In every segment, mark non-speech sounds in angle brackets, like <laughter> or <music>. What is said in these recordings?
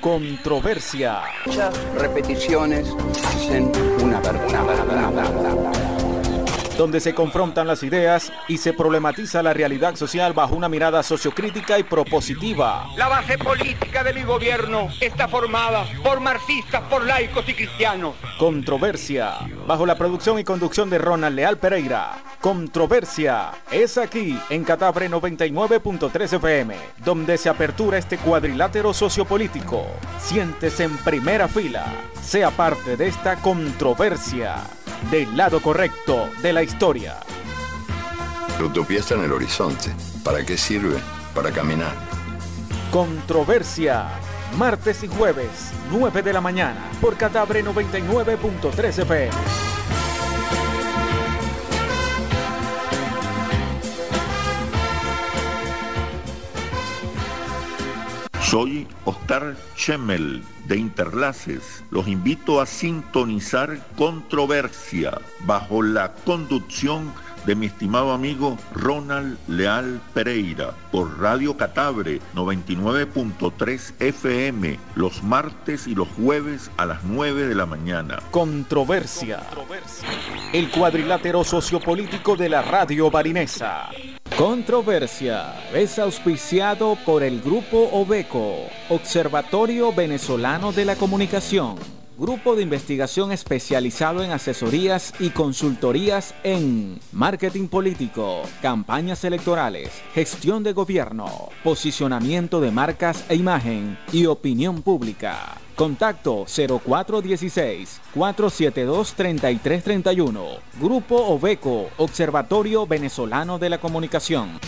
Controversia. Muchas repeticiones hacen una verdad donde se confrontan las ideas y se problematiza la realidad social bajo una mirada sociocrítica y propositiva. La base política de mi gobierno está formada por marxistas, por laicos y cristianos. Controversia, bajo la producción y conducción de Ronald Leal Pereira. Controversia es aquí en Catabre 99.3 FM, donde se apertura este cuadrilátero sociopolítico. Siéntese en primera fila, sea parte de esta controversia del lado correcto de la historia. La utopía está en el horizonte. ¿Para qué sirve? Para caminar. Controversia. Martes y jueves, 9 de la mañana, por Catabre 99.3 FM. Soy Oscar Schemmel de Interlaces. Los invito a sintonizar Controversia bajo la conducción de mi estimado amigo Ronald Leal Pereira por Radio Catabre 99.3 FM los martes y los jueves a las 9 de la mañana. Controversia. El cuadrilátero sociopolítico de la radio barinesa. Controversia es auspiciado por el Grupo Obeco, Observatorio Venezolano de la Comunicación, grupo de investigación especializado en asesorías y consultorías en marketing político, campañas electorales, gestión de gobierno, posicionamiento de marcas e imagen y opinión pública. Contacto 0416-472-3331. Grupo Obeco, Observatorio Venezolano de la Comunicación.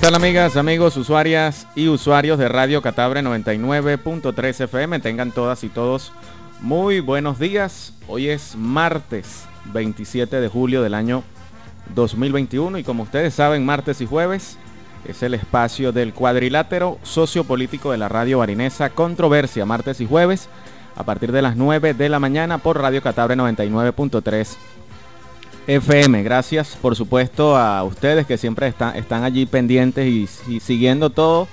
Tal amigas, amigos, usuarias y usuarios de Radio Catabre 99.3 FM? Tengan todas y todos muy buenos días. Hoy es martes 27 de julio del año 2021 y como ustedes saben, martes y jueves es el espacio del cuadrilátero sociopolítico de la radio barinesa Controversia, martes y jueves a partir de las 9 de la mañana por Radio Catabre 99.3 FM. Gracias por supuesto a ustedes que siempre están, allí pendientes y, siguiendo todo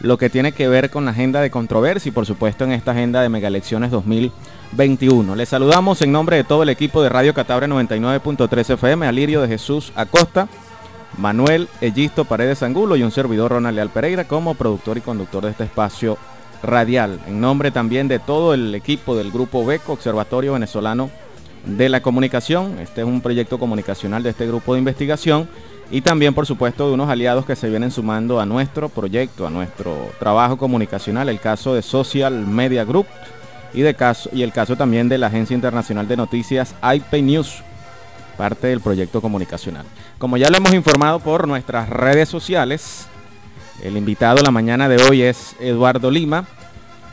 lo que tiene que ver con la agenda de controversia y por supuesto en esta agenda de mega elecciones 2021. Les saludamos en nombre de todo el equipo de Radio Catabre 99.3 FM, Alirio de Jesús Acosta, Manuel Ellisto Paredes Angulo y un servidor Ronald Leal Pereira como productor y conductor de este espacio radial. En nombre también de todo el equipo del Grupo BECO, Observatorio Venezolano de la Comunicación. Este es un proyecto comunicacional de este grupo de investigación y también por supuesto de unos aliados que se vienen sumando a nuestro proyecto, a nuestro trabajo comunicacional, el caso de Social Media Group y, de caso, y el caso también de la Agencia Internacional de Noticias IP News, parte del proyecto comunicacional. Como ya lo hemos informado por nuestras redes sociales, el invitado la mañana de hoy es Eduardo Lima.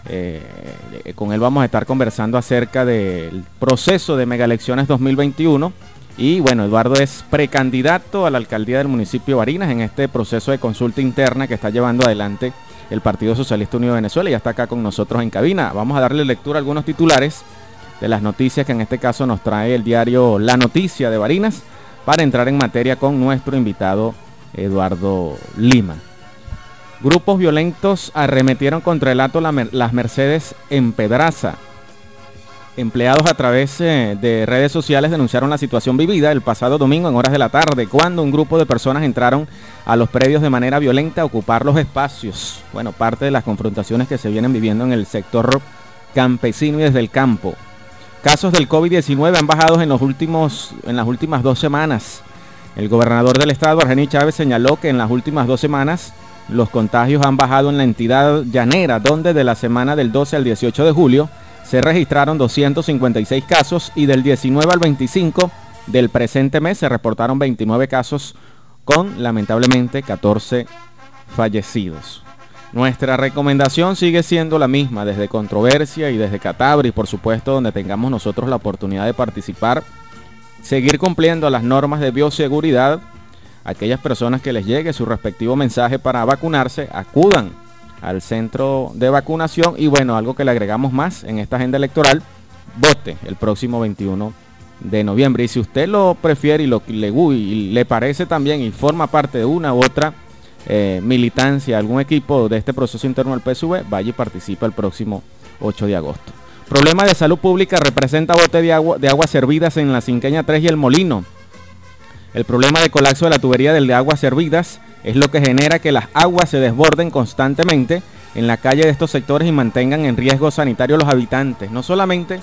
Eh, con él vamos a estar conversando acerca del proceso de mega elecciones 2021 y bueno, Eduardo es precandidato a la alcaldía del municipio de Barinas en este proceso de consulta interna que está llevando adelante el Partido Socialista Unido de Venezuela y ya está acá con nosotros en cabina. Vamos a darle lectura a algunos titulares de las noticias que en este caso nos trae el diario La Noticia de Barinas para entrar en materia con nuestro invitado Eduardo Lima. Grupos violentos arremetieron contra el ato Las Mercedes en Pedraza. Empleados a través eh, de redes sociales denunciaron la situación vivida el pasado domingo en horas de la tarde, cuando un grupo de personas entraron a los predios de manera violenta a ocupar los espacios. Bueno, parte de las confrontaciones que se vienen viviendo en el sector campesino y desde el campo. Casos del COVID-19 han bajado en, los últimos, en las últimas dos semanas. El gobernador del estado, Argení Chávez, señaló que en las últimas dos semanas los contagios han bajado en la entidad llanera, donde de la semana del 12 al 18 de julio se registraron 256 casos y del 19 al 25 del presente mes se reportaron 29 casos con lamentablemente 14 fallecidos. Nuestra recomendación sigue siendo la misma desde Controversia y desde Catabri, por supuesto, donde tengamos nosotros la oportunidad de participar, seguir cumpliendo las normas de bioseguridad. Aquellas personas que les llegue su respectivo mensaje para vacunarse, acudan al centro de vacunación y bueno, algo que le agregamos más en esta agenda electoral, vote el próximo 21 de noviembre. Y si usted lo prefiere y lo le, y le parece también y forma parte de una u otra eh, militancia, algún equipo de este proceso interno del PSV, vaya y participa el próximo 8 de agosto. Problema de salud pública representa bote de agua, de aguas servidas en la Cinqueña 3 y el Molino. El problema de colapso de la tubería del de aguas servidas es lo que genera que las aguas se desborden constantemente en la calle de estos sectores y mantengan en riesgo sanitario a los habitantes. No solamente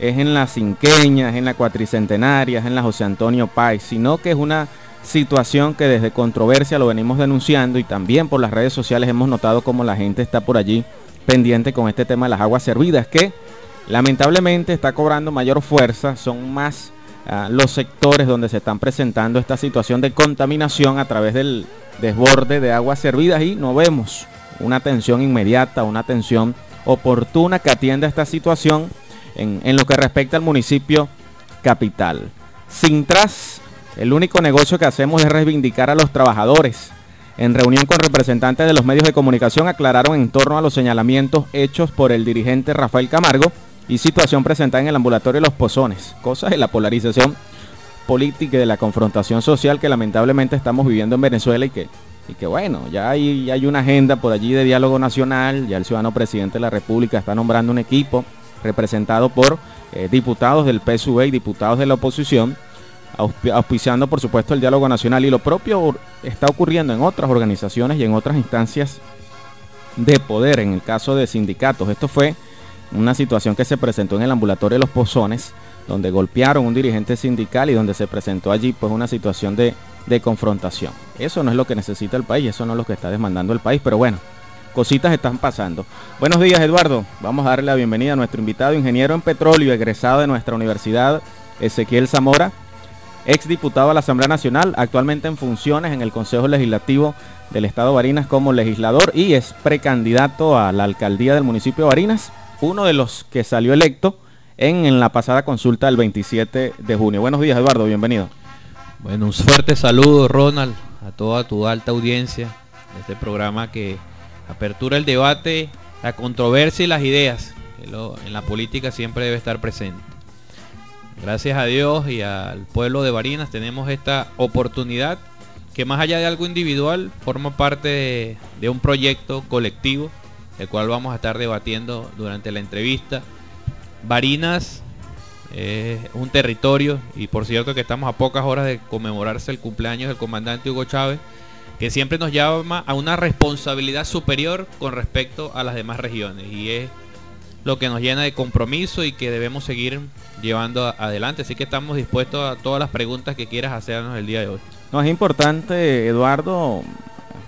es en la Cinqueña, es en la Cuatricentenaria, es en la José Antonio Páez, sino que es una situación que desde controversia lo venimos denunciando y también por las redes sociales hemos notado como la gente está por allí pendiente con este tema de las aguas servidas que lamentablemente está cobrando mayor fuerza, son más los sectores donde se están presentando esta situación de contaminación a través del desborde de aguas servidas y no vemos una atención inmediata, una atención oportuna que atienda esta situación en, en lo que respecta al municipio capital. Sin tras, el único negocio que hacemos es reivindicar a los trabajadores. En reunión con representantes de los medios de comunicación aclararon en torno a los señalamientos hechos por el dirigente Rafael Camargo y situación presentada en el ambulatorio de Los Pozones, cosas de la polarización política y de la confrontación social que lamentablemente estamos viviendo en Venezuela y que, y que bueno, ya hay, hay una agenda por allí de diálogo nacional, ya el ciudadano presidente de la República está nombrando un equipo representado por eh, diputados del PSUV y diputados de la oposición, auspiciando por supuesto el diálogo nacional y lo propio está ocurriendo en otras organizaciones y en otras instancias de poder, en el caso de sindicatos. Esto fue una situación que se presentó en el ambulatorio de los Pozones, donde golpearon un dirigente sindical y donde se presentó allí pues una situación de, de confrontación. Eso no es lo que necesita el país, eso no es lo que está demandando el país, pero bueno, cositas están pasando. Buenos días Eduardo, vamos a darle la bienvenida a nuestro invitado, ingeniero en petróleo, egresado de nuestra universidad, Ezequiel Zamora. exdiputado a la Asamblea Nacional, actualmente en funciones en el Consejo Legislativo del Estado de Barinas como legislador y es precandidato a la alcaldía del municipio de Barinas, uno de los que salió electo en, la pasada consulta del 27 de junio. Buenos días, Eduardo, bienvenido. Bueno, un fuerte saludo, Ronald, a toda tu alta audiencia de este programa que apertura el debate, la controversia y las ideas, que en la política siempre debe estar presente. Gracias a Dios y al pueblo de Barinas tenemos esta oportunidad que más allá de algo individual forma parte de, un proyecto colectivo, el cual vamos a estar debatiendo durante la entrevista. Barinas es un territorio y por cierto que estamos a pocas horas de conmemorarse el cumpleaños del comandante Hugo Chávez, que siempre nos llama a una responsabilidad superior con respecto a las demás regiones y es lo que nos llena de compromiso y que debemos seguir llevando adelante. Así que estamos dispuestos a todas las preguntas que quieras hacernos el día de hoy. No, es importante, Eduardo,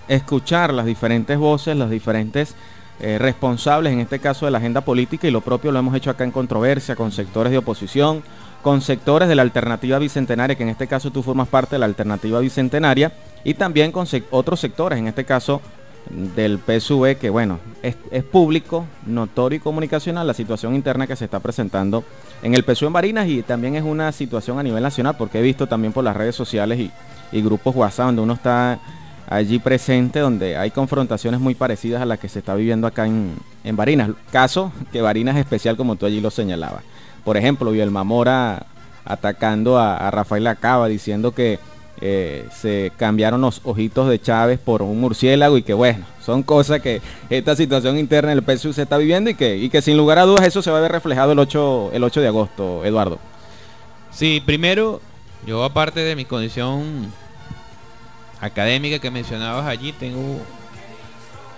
escuchar las diferentes voces, los diferentes eh, responsables, en este caso de la agenda política, y lo propio lo hemos hecho acá en controversia, con sectores de oposición, con sectores de la alternativa bicentenaria, que en este caso tú formas parte de la alternativa bicentenaria, y también con otros sectores, en este caso del PSV, que bueno, es, público, notorio y comunicacional la situación interna que se está presentando en el PSUV en Barinas y también es una situación a nivel nacional, porque he visto también por las redes sociales y grupos WhatsApp donde uno está allí presente, donde hay confrontaciones muy parecidas a las que se está viviendo acá en, en Barinas. Caso que Barinas es especial como tú allí lo señalabas. Por ejemplo, el Mamora atacando a, a Rafael Acaba diciendo que eh, se cambiaron los ojitos de Chávez por un murciélago y que bueno, son cosas que esta situación interna del PSU se está viviendo y que, y que sin lugar a dudas eso se va a ver reflejado el 8, el 8 de agosto, Eduardo. Sí, primero, yo aparte de mi condición académica que mencionabas allí, tengo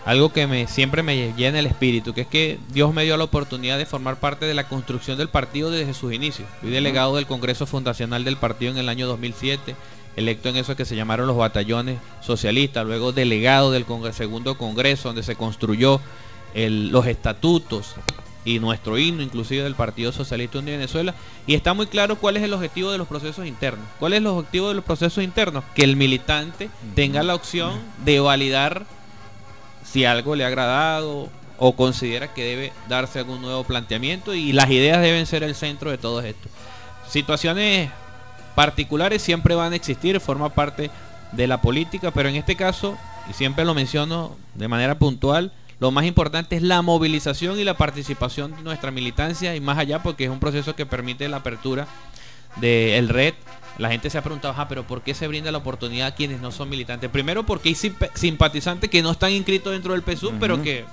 algo que me, siempre me llena el espíritu, que es que Dios me dio la oportunidad de formar parte de la construcción del partido desde sus inicios. Fui delegado del Congreso Fundacional del partido en el año 2007 electo en eso que se llamaron los batallones socialistas, luego delegado del segundo congreso donde se construyó los estatutos y nuestro himno inclusive del Partido Socialista de Venezuela y está muy claro cuál es el objetivo de los procesos internos. ¿Cuál es el objetivo de los procesos internos? Que el militante tenga la opción de validar si algo le ha agradado o considera que debe darse algún nuevo planteamiento y las ideas deben ser el centro de todo esto. Situaciones particulares siempre van a existir, forma parte de la política, pero en este caso, y siempre lo menciono de manera puntual, lo más importante es la movilización y la participación de nuestra militancia y más allá porque es un proceso que permite la apertura del red. La gente se ha preguntado, ah, pero ¿por qué se brinda la oportunidad a quienes no son militantes? Primero porque hay simpatizantes que no están inscritos dentro del PSU, pero que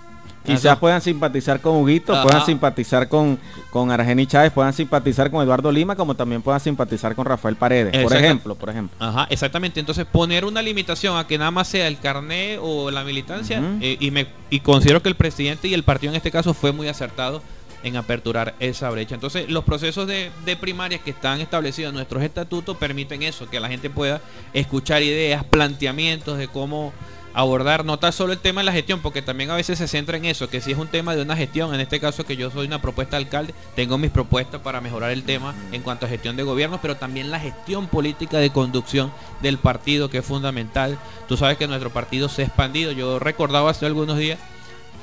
Quizás puedan simpatizar con Huguito, puedan simpatizar con, con Argeni Chávez, puedan simpatizar con Eduardo Lima, como también puedan simpatizar con Rafael Paredes, por ejemplo, por ejemplo. Ajá, exactamente. Entonces poner una limitación a que nada más sea el carné o la militancia, eh, y me y considero que el presidente y el partido en este caso fue muy acertado en aperturar esa brecha. Entonces, los procesos de, de primarias que están establecidos en nuestros estatutos permiten eso, que la gente pueda escuchar ideas, planteamientos de cómo abordar no tan solo el tema de la gestión, porque también a veces se centra en eso, que si es un tema de una gestión, en este caso que yo soy una propuesta de alcalde, tengo mis propuestas para mejorar el tema en cuanto a gestión de gobierno, pero también la gestión política de conducción del partido, que es fundamental. Tú sabes que nuestro partido se ha expandido, yo recordaba hace algunos días,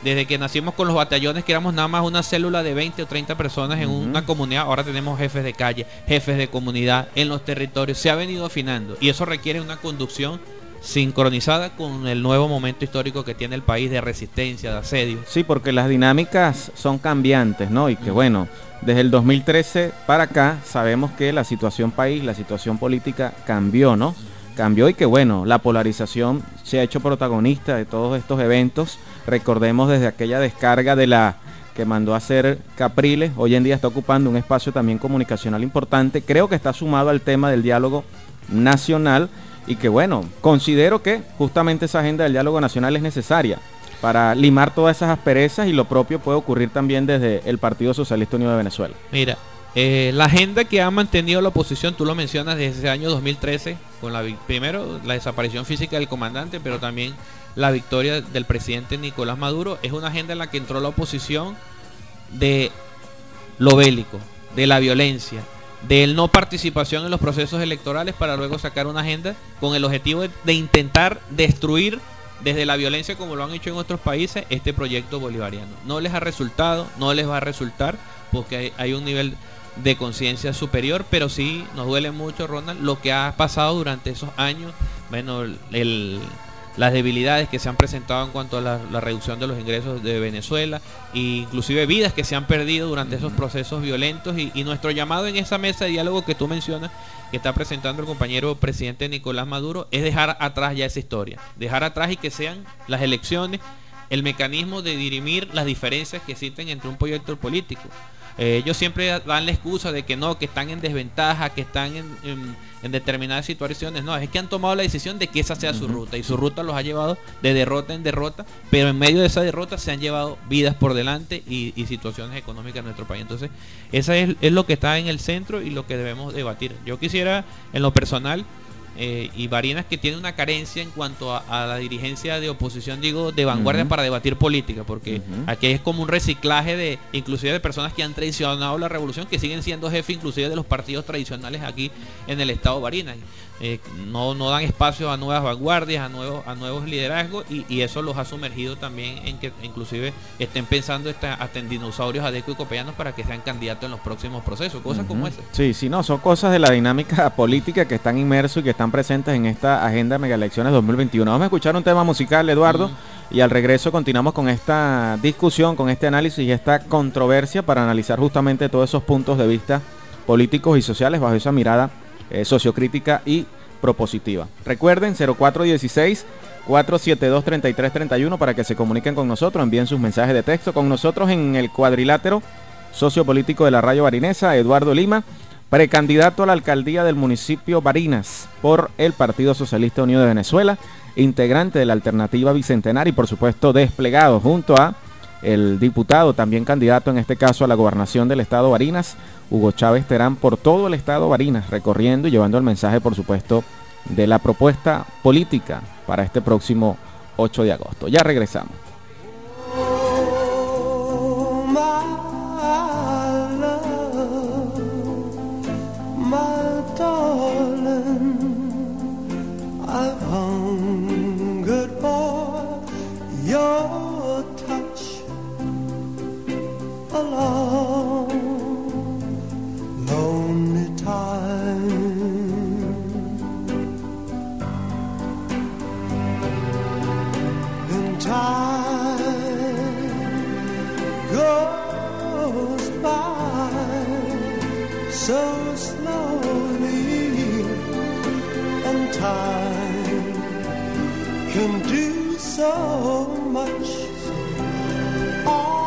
desde que nacimos con los batallones, que éramos nada más una célula de 20 o 30 personas en una comunidad, ahora tenemos jefes de calle, jefes de comunidad en los territorios, se ha venido afinando y eso requiere una conducción sincronizada con el nuevo momento histórico que tiene el país de resistencia, de asedio. Sí, porque las dinámicas son cambiantes, ¿no? Y que bueno, desde el 2013 para acá sabemos que la situación país, la situación política cambió, ¿no? Cambió y que bueno, la polarización se ha hecho protagonista de todos estos eventos. Recordemos desde aquella descarga de la que mandó a hacer Capriles, hoy en día está ocupando un espacio también comunicacional importante. Creo que está sumado al tema del diálogo nacional y que bueno, considero que justamente esa agenda del diálogo nacional es necesaria para limar todas esas asperezas y lo propio puede ocurrir también desde el Partido Socialista Unido de Venezuela. Mira, eh, la agenda que ha mantenido la oposición, tú lo mencionas desde ese año 2013, con primero la desaparición física del comandante, pero también la victoria del presidente Nicolás Maduro, es una agenda en la que entró la oposición de lo bélico, de la violencia, de no participación en los procesos electorales para luego sacar una agenda con el objetivo de, intentar destruir desde la violencia como lo han hecho en otros países este proyecto bolivariano. No les ha resultado, no les va a resultar porque hay, un nivel de conciencia superior, pero sí nos duele mucho, Ronald, lo que ha pasado durante esos años. Bueno, el, las debilidades que se han presentado en cuanto a la, reducción de los ingresos de Venezuela, e inclusive vidas que se han perdido durante esos procesos violentos. Y, nuestro llamado en esa mesa de diálogo que tú mencionas, que está presentando el compañero presidente Nicolás Maduro, es dejar atrás ya esa historia, dejar atrás y que sean las elecciones el mecanismo de dirimir las diferencias que existen entre un proyecto político. Eh, ellos siempre dan la excusa de que no, que están en desventaja, que están en, determinadas situaciones. No, es que han tomado la decisión de que esa sea su ruta y su ruta los ha llevado de derrota en derrota, pero en medio de esa derrota se han llevado vidas por delante y, situaciones económicas en nuestro país. Entonces, eso es, es lo que está en el centro y lo que debemos debatir. Yo quisiera, en lo personal, eh, y Barinas que tiene una carencia en cuanto a, la dirigencia de oposición, digo, de vanguardia para debatir política, porque aquí es como un reciclaje de, inclusive de personas que han traicionado la revolución, que siguen siendo jefes inclusive de los partidos tradicionales aquí en el estado Barinas. Eh, no, no dan espacio a nuevas vanguardias, a nuevos, a nuevos liderazgos y, eso los ha sumergido también en que inclusive estén pensando hasta en dinosaurios adeco y copeanos para que sean candidatos en los próximos procesos, cosas como esas. Sí, sí, no, son cosas de la dinámica política que están inmersos y que están presentes en esta agenda de mega elecciones 2021. Vamos a escuchar un tema musical, Eduardo, y al regreso continuamos con esta discusión, con este análisis y esta controversia para analizar justamente todos esos puntos de vista políticos y sociales bajo esa mirada eh, sociocrítica y propositiva. Recuerden 0416 472 3331 para que se comuniquen con nosotros, envíen sus mensajes de texto con nosotros en el cuadrilátero sociopolítico de la Radio Barinesa, Eduardo Lima, precandidato a la alcaldía del municipio Barinas por el Partido Socialista Unido de Venezuela, integrante de la alternativa bicentenaria y por supuesto desplegado junto a el diputado, también candidato en este caso a la gobernación del estado Barinas, Hugo Chávez Terán, por todo el estado Barinas, recorriendo y llevando el mensaje, por supuesto, de la propuesta política para este próximo 8 de agosto. Ya regresamos. alone, lonely time. And time goes by so slowly, and time can do so much. All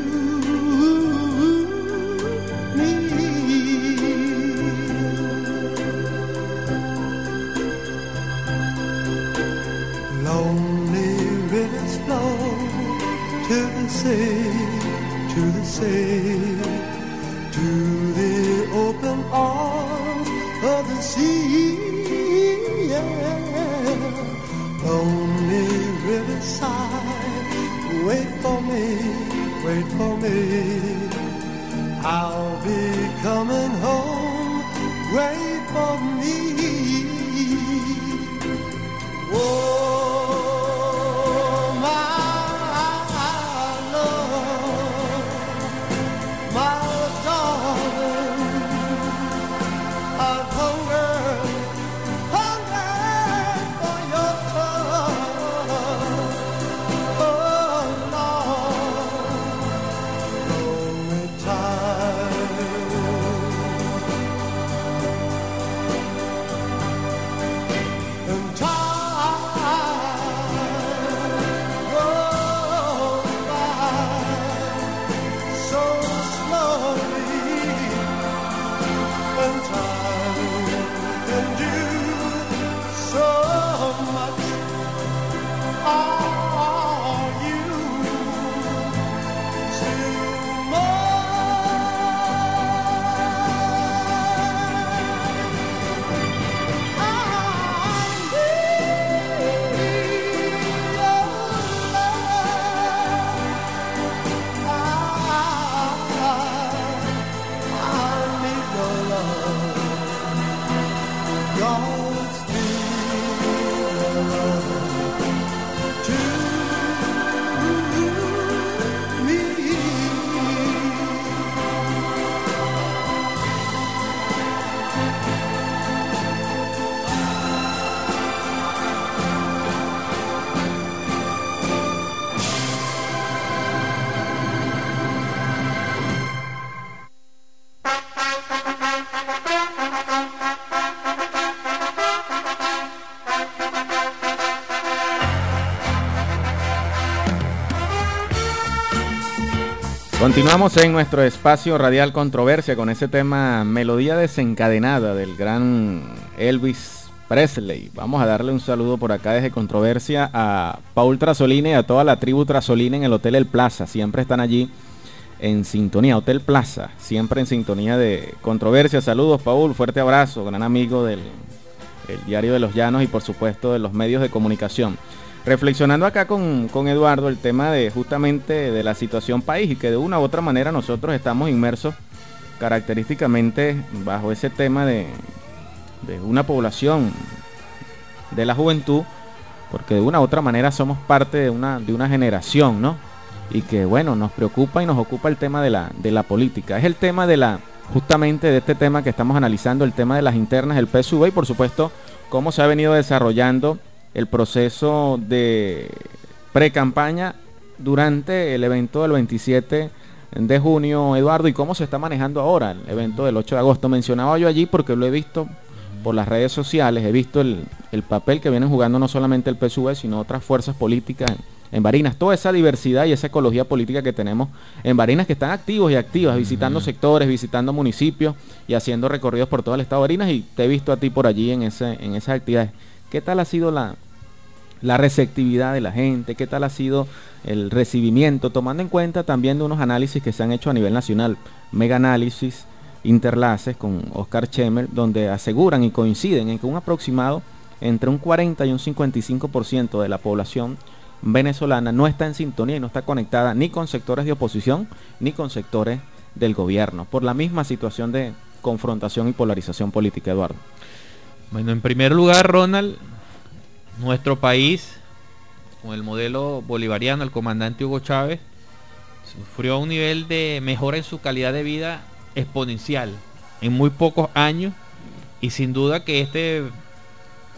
Continuamos en nuestro espacio radial controversia con ese tema melodía desencadenada del gran Elvis Presley. Vamos a darle un saludo por acá desde controversia a Paul Trasolina y a toda la tribu Trasolina en el Hotel El Plaza. Siempre están allí en sintonía. Hotel Plaza, siempre en sintonía de controversia. Saludos Paul, fuerte abrazo, gran amigo del Diario de los Llanos y por supuesto de los medios de comunicación reflexionando acá con, Eduardo el tema de justamente de la situación país y que de una u otra manera nosotros estamos inmersos característicamente bajo ese tema de, de una población de la juventud, porque de una u otra manera somos parte de una, de una generación, ¿no? Y que bueno, nos preocupa y nos ocupa el tema de la, de la política. Es el tema de la, justamente de este tema que estamos analizando, el tema de las internas del PSV y por supuesto cómo se ha venido desarrollando el proceso de pre-campaña durante el evento del 27 de junio, Eduardo, y cómo se está manejando ahora el evento del 8 de agosto. Mencionaba yo allí porque lo he visto por las redes sociales, he visto el, papel que vienen jugando no solamente el PSV, sino otras fuerzas políticas en Barinas, toda esa diversidad y esa ecología política que tenemos en Barinas que están activos y activas, visitando sectores, visitando municipios y haciendo recorridos por todo el estado de Barinas y te he visto a ti por allí en, ese, en esas actividades. ¿Qué tal ha sido la, receptividad de la gente? ¿Qué tal ha sido el recibimiento? Tomando en cuenta también de unos análisis que se han hecho a nivel nacional, mega análisis, interlaces con Oscar Chemer, donde aseguran y coinciden en que un aproximado entre un 40 y un 55% de la población venezolana no está en sintonía y no está conectada ni con sectores de oposición ni con sectores del gobierno, por la misma situación de confrontación y polarización política, Eduardo. Bueno, en primer lugar, Ronald, nuestro país, con el modelo bolivariano, el comandante Hugo Chávez, sufrió un nivel de mejora en su calidad de vida exponencial en muy pocos años y sin duda que este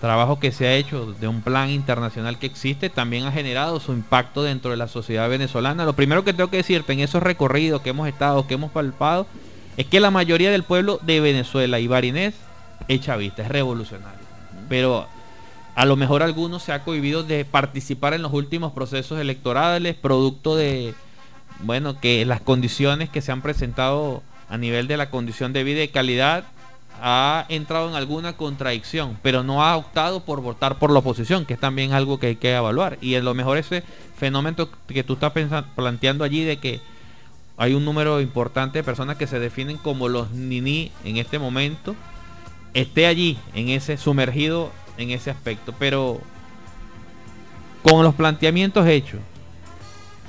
trabajo que se ha hecho de un plan internacional que existe también ha generado su impacto dentro de la sociedad venezolana. Lo primero que tengo que decirte en esos recorridos que hemos estado, que hemos palpado, es que la mayoría del pueblo de Venezuela y Barinés es chavista, es revolucionario. Pero a lo mejor algunos se ha cohibido de participar en los últimos procesos electorales, producto de, bueno, que las condiciones que se han presentado a nivel de la condición de vida y calidad ha entrado en alguna contradicción, pero no ha optado por votar por la oposición, que es también algo que hay que evaluar. Y a lo mejor ese fenómeno que tú estás planteando allí de que hay un número importante de personas que se definen como los nini en este momento, esté allí, en ese sumergido en ese aspecto. Pero con los planteamientos hechos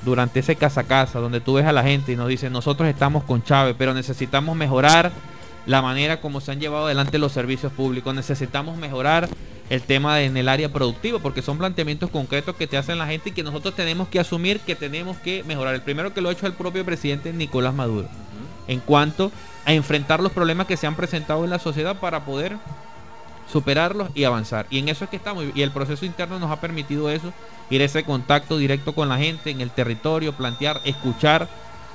durante ese casa a casa, donde tú ves a la gente y nos dicen, nosotros estamos con Chávez, pero necesitamos mejorar la manera como se han llevado adelante los servicios públicos, necesitamos mejorar el tema en el área productiva, porque son planteamientos concretos que te hacen la gente y que nosotros tenemos que asumir que tenemos que mejorar. El primero que lo ha hecho el propio presidente Nicolás Maduro, en cuanto a enfrentar los problemas que se han presentado en la sociedad para poder superarlos y avanzar. Y en eso es que estamos. Y el proceso interno nos ha permitido eso, ir a ese contacto directo con la gente en el territorio, plantear, escuchar,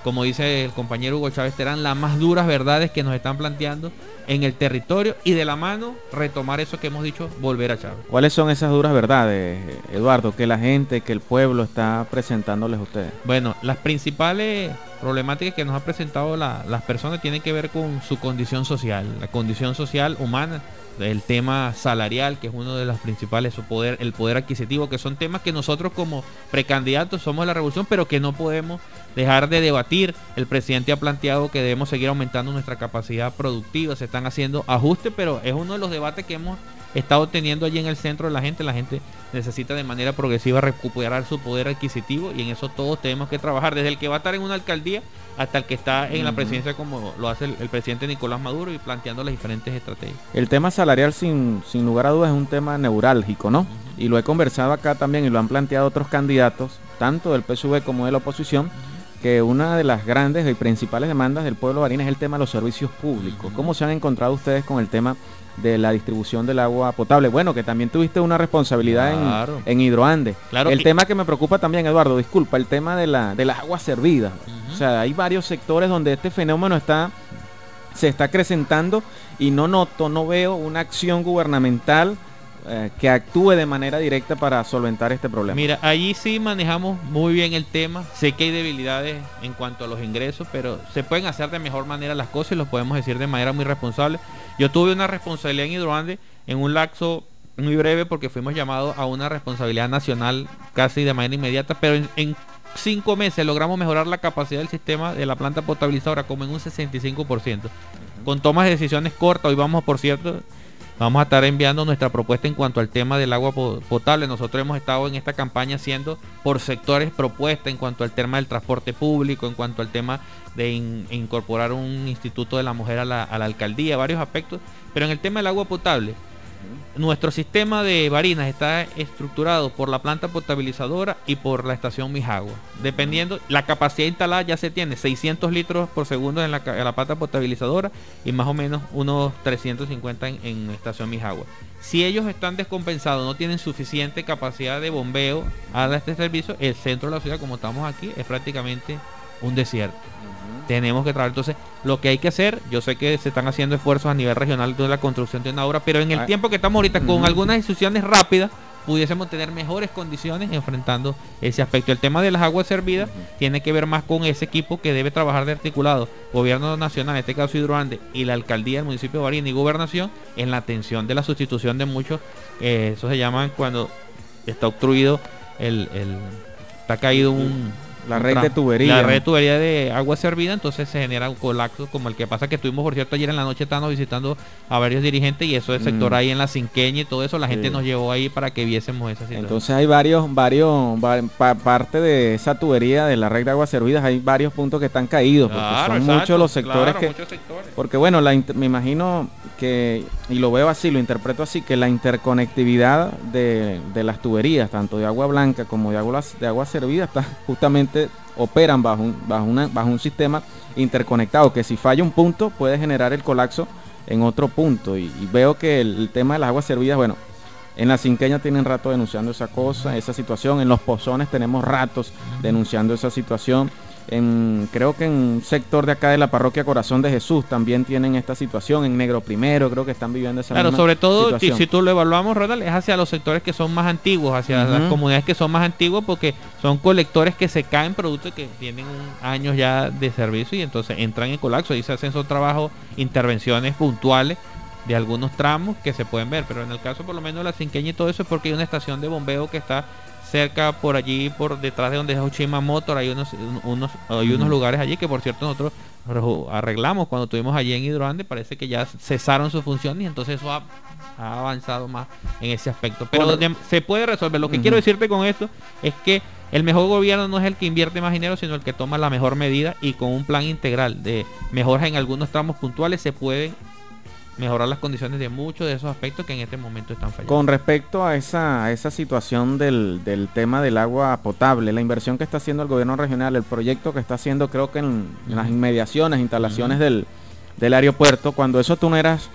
como dice el compañero Hugo Chávez Terán, las más duras verdades que nos están planteando en el territorio y de la mano retomar eso que hemos dicho, volver a Chávez. ¿Cuáles son esas duras verdades, Eduardo, que la gente, que el pueblo está presentándoles a ustedes? Bueno, las principales problemáticas que nos ha presentado las personas tienen que ver con su condición social, la condición social humana el tema salarial, que es uno de los principales, su poder, el poder adquisitivo, que son temas que nosotros como precandidatos somos la revolución, pero que no podemos dejar de debatir. El presidente ha planteado que debemos seguir aumentando nuestra capacidad productiva, se están haciendo ajustes, pero es uno de los debates que hemos estado teniendo allí en el centro de la gente. La gente necesita de manera progresiva recuperar su poder adquisitivo y en eso todos tenemos que trabajar, desde el que va a estar en una alcaldía hasta el que está en la presidencia como lo hace el, presidente Nicolás Maduro y planteando las diferentes estrategias. El tema salarial sin, sin lugar a dudas es un tema neurálgico, ¿no? Y lo he conversado acá también y lo han planteado otros candidatos, tanto del PSV como de la oposición, que una de las grandes y principales demandas del pueblo barina es el tema de los servicios públicos. ¿Cómo se han encontrado ustedes con el tema de la distribución del agua potable. Bueno, que también tuviste una responsabilidad en, Hidroande. Claro, el tema que me preocupa también, Eduardo, disculpa, el tema de, la, de las aguas servidas. O sea, hay varios sectores donde este fenómeno está se está acrecentando y no noto, no veo una acción gubernamental eh, que actúe de manera directa para solventar este problema. Mira, allí sí manejamos muy bien el tema. Sé que hay debilidades en cuanto a los ingresos, pero se pueden hacer de mejor manera las cosas y lo podemos decir de manera muy responsable. Yo tuve una responsabilidad en Hidroande en un lapso muy breve porque fuimos llamados a una responsabilidad nacional casi de manera inmediata, pero en, en cinco meses logramos mejorar la capacidad del sistema de la planta potabilizadora como en un 65%. Con tomas de decisiones cortas, hoy vamos, por cierto, vamos a estar enviando nuestra propuesta en cuanto al tema del agua potable. Nosotros hemos estado en esta campaña haciendo por sectores propuestas en cuanto al tema del transporte público, en cuanto al tema de incorporar un instituto de la mujer a la, a la alcaldía, varios aspectos. Pero en el tema del agua potable, nuestro sistema de varinas está estructurado por la planta potabilizadora y por la estación Mijagua. Dependiendo, la capacidad instalada ya se tiene 600 litros por segundo en la, planta potabilizadora y más o menos unos 350 en, en la estación Mijagua. Si ellos están descompensados, no tienen suficiente capacidad de bombeo a este servicio, el centro de la ciudad, como estamos aquí, es prácticamente un desierto tenemos que trabajar. Entonces, lo que hay que hacer, yo sé que se están haciendo esfuerzos a nivel regional de la construcción de una obra, pero en el ah. tiempo que estamos ahorita, con algunas instituciones rápidas, pudiésemos tener mejores condiciones enfrentando ese aspecto. El tema de las aguas servidas tiene que ver más con ese equipo que debe trabajar de articulado, gobierno nacional, en este caso Hidroande, y la alcaldía del municipio de Barina y gobernación, en la atención de la sustitución de muchos, eh, eso se llama cuando está obstruido el, el está caído un la red de tubería. La red de tubería de agua servida, entonces se genera un colapso como el que pasa que estuvimos, por cierto, ayer en la noche estando visitando a varios dirigentes y eso es sector mm. ahí en la cinqueña y todo eso, la gente nos llevó ahí para que viésemos esa situación. Entonces hay varios, varios, parte de esa tubería de la red de agua servida, hay varios puntos que están caídos, porque son muchos los sectores que... Porque bueno, la, me imagino que, y lo veo así, lo interpreto así, que la interconectividad de, de las tuberías, tanto de agua blanca como de agua, de agua servida, está justamente operan bajo un, bajo, bajo un sistema interconectado, que si falla un punto puede generar el colapso en otro punto. Y, veo que el, tema de las aguas servidas, bueno, en la cinqueña tienen rato denunciando esa cosa, esa situación, en los pozones tenemos ratos denunciando esa situación creo que en un sector de acá de la parroquia Corazón de Jesús también tienen esta situación, en Negro Primero creo que están viviendo esa Claro, sobre todo si, si, tú lo evaluamos, Ronald, es hacia los sectores que son más antiguos, hacia las comunidades que son más antiguas porque son colectores que se caen productos que tienen años ya de servicio y entonces entran en colapso. Y se hacen esos trabajos, intervenciones puntuales de algunos tramos que se pueden ver, pero en el caso por lo menos de la cinqueña y todo eso es porque hay una estación de bombeo que está cerca por allí, por detrás de donde es Uchima Motor, hay unos, unos, hay unos lugares allí que por cierto nosotros arreglamos cuando estuvimos allí en Hidroande, parece que ya cesaron sus funciones y entonces eso ha, avanzado más en ese aspecto. Pero se puede resolver. Lo que quiero decirte con esto es que el mejor gobierno no es el que invierte más dinero, sino el que toma la mejor medida y con un plan integral de mejoras en algunos tramos puntuales se pueden mejorar las condiciones de muchos de esos aspectos que en este momento están fallando. Con respecto a esa, esa situación del, tema del agua potable, la inversión que está haciendo el gobierno regional, el proyecto que está haciendo creo que en, las inmediaciones, instalaciones del, aeropuerto, cuando eso tú no eras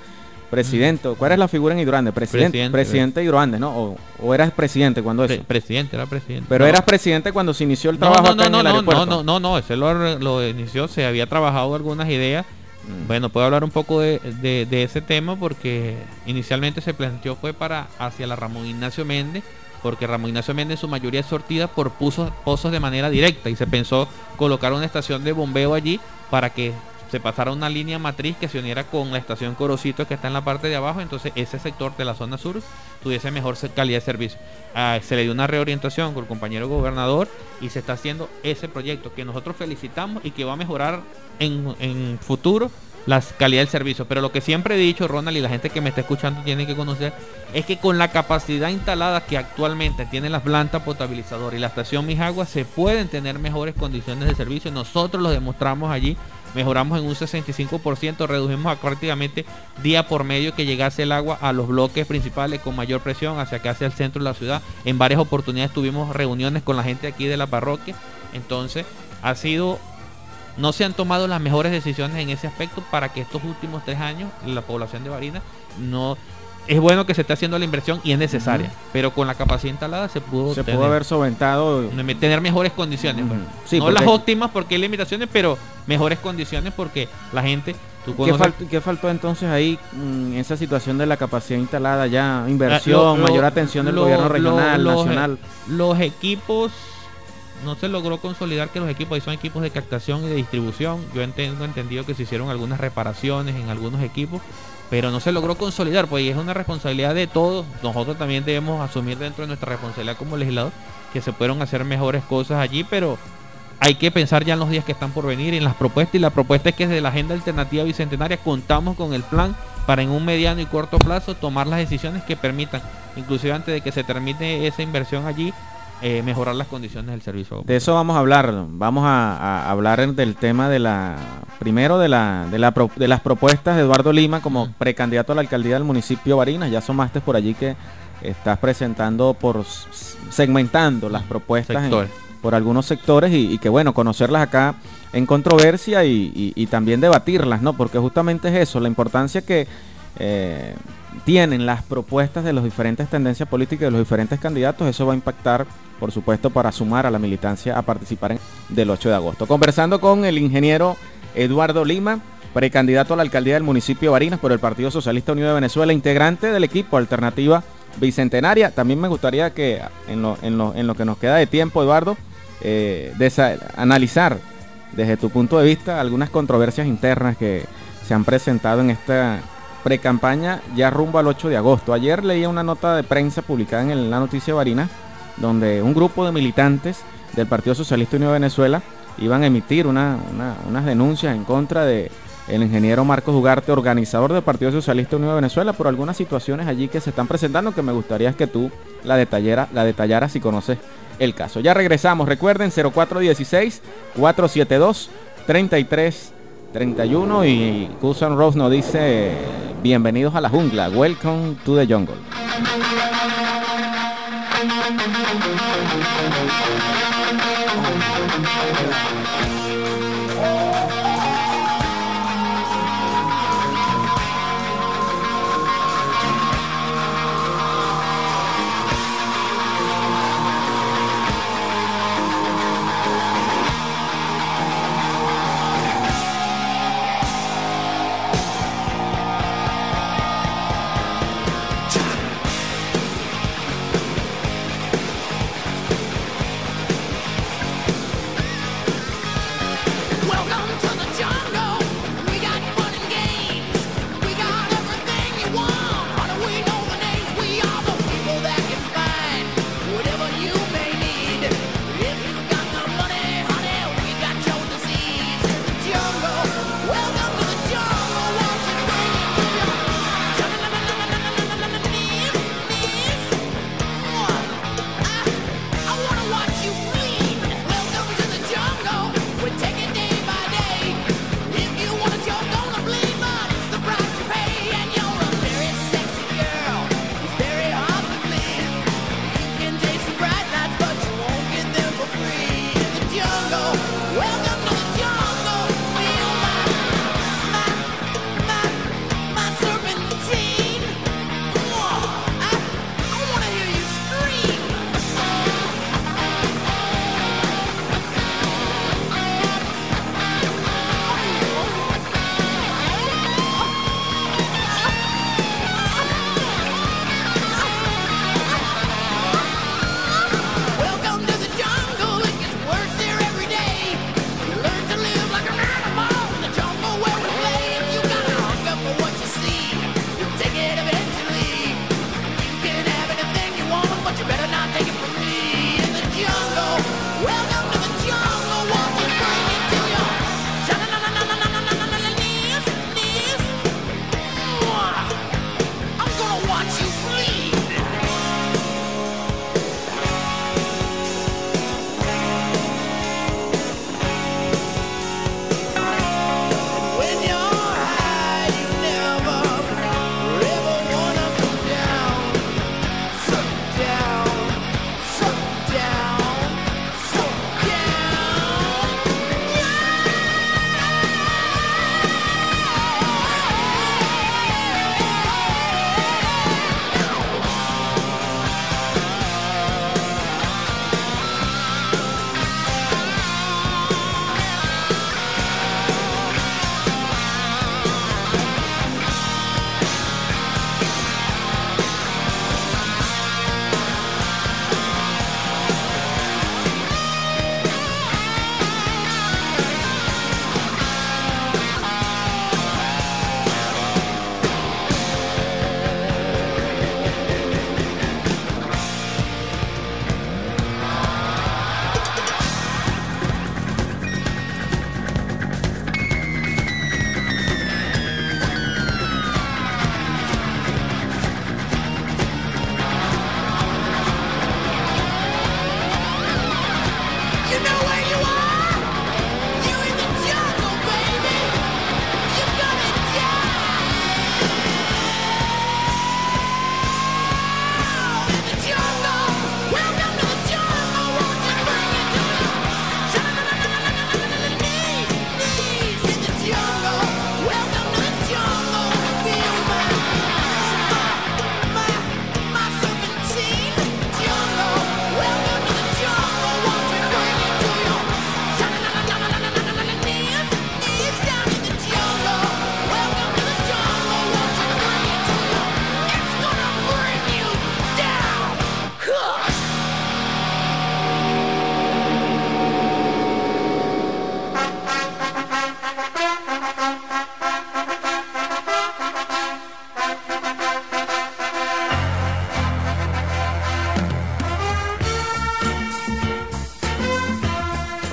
presidente, ¿cuál es la figura en Hidroande? Presidente, presidente, de Hidroande, ¿no? O, eras presidente cuando eso. presidente, era presidente. Pero eras presidente cuando se inició el trabajo no, no, no, no, No, no, no, no, ese lo, lo inició, se había trabajado algunas ideas. Bueno, puedo hablar un poco de, ese tema porque inicialmente se planteó fue para hacia la Ramón Ignacio Méndez, porque Ramón Ignacio Méndez su mayoría es sortida por pozos, pozos de manera directa y se pensó colocar una estación de bombeo allí para que se pasara una línea matriz que se uniera con la estación Corocito que está en la parte de abajo, entonces ese sector de la zona sur tuviese mejor calidad de servicio. Ah, se le dio una reorientación con el compañero gobernador y se está haciendo ese proyecto que nosotros felicitamos y que va a mejorar en, futuro la calidad del servicio. Pero lo que siempre he dicho, Ronald, y la gente que me está escuchando tiene que conocer, es que con la capacidad instalada que actualmente tiene la planta potabilizadora y la estación Mijagua, se pueden tener mejores condiciones de servicio. Nosotros lo demostramos allí mejoramos en un 65%, redujimos a prácticamente día por medio que llegase el agua a los bloques principales con mayor presión hacia acá, hacia el centro de la ciudad. En varias oportunidades tuvimos reuniones con la gente aquí de la parroquia. Entonces, ha sido no se han tomado las mejores decisiones en ese aspecto para que estos últimos tres años la población de Barina no es bueno que se esté haciendo la inversión y es necesaria, pero con la capacidad instalada se pudo se pudo haber solventado tener mejores condiciones. no las óptimas porque hay limitaciones, pero mejores condiciones porque la gente ¿Qué, faltó entonces ahí en mm, esa situación de la capacidad instalada ya? Inversión, ah, mayor atención del gobierno regional, nacional. Los equipos, no se logró consolidar que los equipos son equipos de captación y de distribución. Yo tengo entendido que se hicieron algunas reparaciones en algunos equipos, pero no se logró consolidar, pues es una responsabilidad de todos. Nosotros también debemos asumir dentro de nuestra responsabilidad como legislador que se pueden hacer mejores cosas allí, pero hay que pensar ya en los días que están por venir, en las propuestas, y la propuesta es que desde la agenda alternativa bicentenaria contamos con el plan para en un mediano y corto plazo tomar las decisiones que permitan, inclusive antes de que se termine esa inversión allí, eh, mejorar las condiciones del servicio. De eso vamos a hablar, vamos a, hablar del tema de la, primero de, la, de, la, de las propuestas de Eduardo Lima como precandidato a la alcaldía del municipio Barinas, ya asomaste por allí que estás presentando por segmentando las propuestas por algunos sectores y, que bueno, conocerlas acá en controversia y, también debatirlas, ¿no? Porque justamente es eso, la importancia que eh, tienen las propuestas de las diferentes tendencias políticas de los diferentes candidatos, eso va a impactar, por supuesto, para sumar a la militancia a participar del 8 de agosto. Conversando con el ingeniero Eduardo Lima, precandidato a la alcaldía del municipio de Barinas por el Partido Socialista Unido de Venezuela, integrante del equipo Alternativa Bicentenaria. También me gustaría que en lo, en lo, en lo que nos queda de tiempo, Eduardo, eh, analizar desde tu punto de vista algunas controversias internas que se han presentado en esta pre-campaña ya rumbo al 8 de agosto. Ayer leía una nota de prensa publicada en la noticia Varina, donde un grupo de militantes del Partido Socialista Unido de Venezuela iban a emitir unas denuncias en contra de el ingeniero Marcos Ugarte, organizador del Partido Socialista Unido de Venezuela, por algunas situaciones allí que se están presentando que me gustaría que tú la, detallara, la detallaras si conoces el caso. Ya regresamos, recuerden 0416-472-3331 y Cousin Rose nos dice Bienvenidos a la jungla. Welcome to the jungle.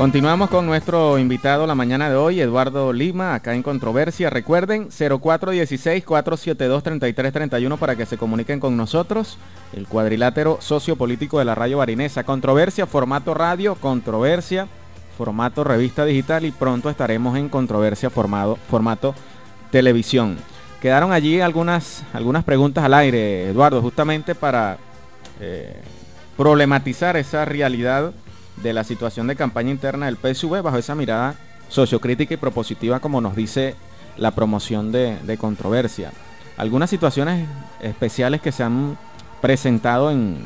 Continuamos con nuestro invitado la mañana de hoy, Eduardo Lima, acá en Controversia. Recuerden, 0416-472-3331 para que se comuniquen con nosotros. El cuadrilátero sociopolítico de la radio barinesa. Controversia, formato radio, controversia, formato revista digital y pronto estaremos en controversia formado, formato televisión. Quedaron allí algunas, algunas preguntas al aire, Eduardo, justamente para eh, problematizar esa realidad de la situación de campaña interna del PSV bajo esa mirada sociocrítica y propositiva como nos dice la promoción de, controversia. Algunas situaciones especiales que se han presentado en,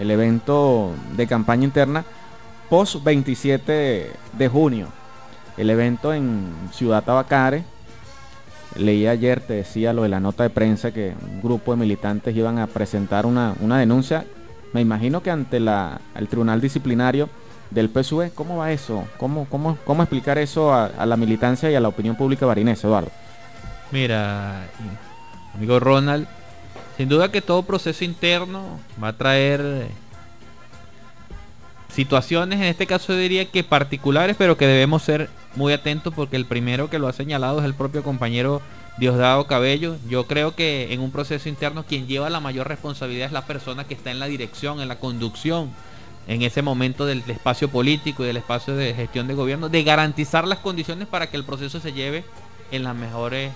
el evento de campaña interna post 27 de junio. El evento en Ciudad Tabacare. Leí ayer, te decía lo de la nota de prensa que un grupo de militantes iban a presentar una, una denuncia me imagino que ante el tribunal disciplinario del PSV, ¿cómo va eso? ¿Cómo, cómo, cómo explicar eso a, la militancia y a la opinión pública barinesa, Eduardo? Mira, amigo Ronald, sin duda que todo proceso interno va a traer eh, situaciones, en este caso diría que particulares, pero que debemos ser muy atentos porque el primero que lo ha señalado es el propio compañero Diosdado Cabello. Yo creo que en un proceso interno quien lleva la mayor responsabilidad es la persona que está en la dirección, en la conducción, en ese momento del, espacio político y del espacio de gestión de gobierno, de garantizar las condiciones para que el proceso se lleve en las mejores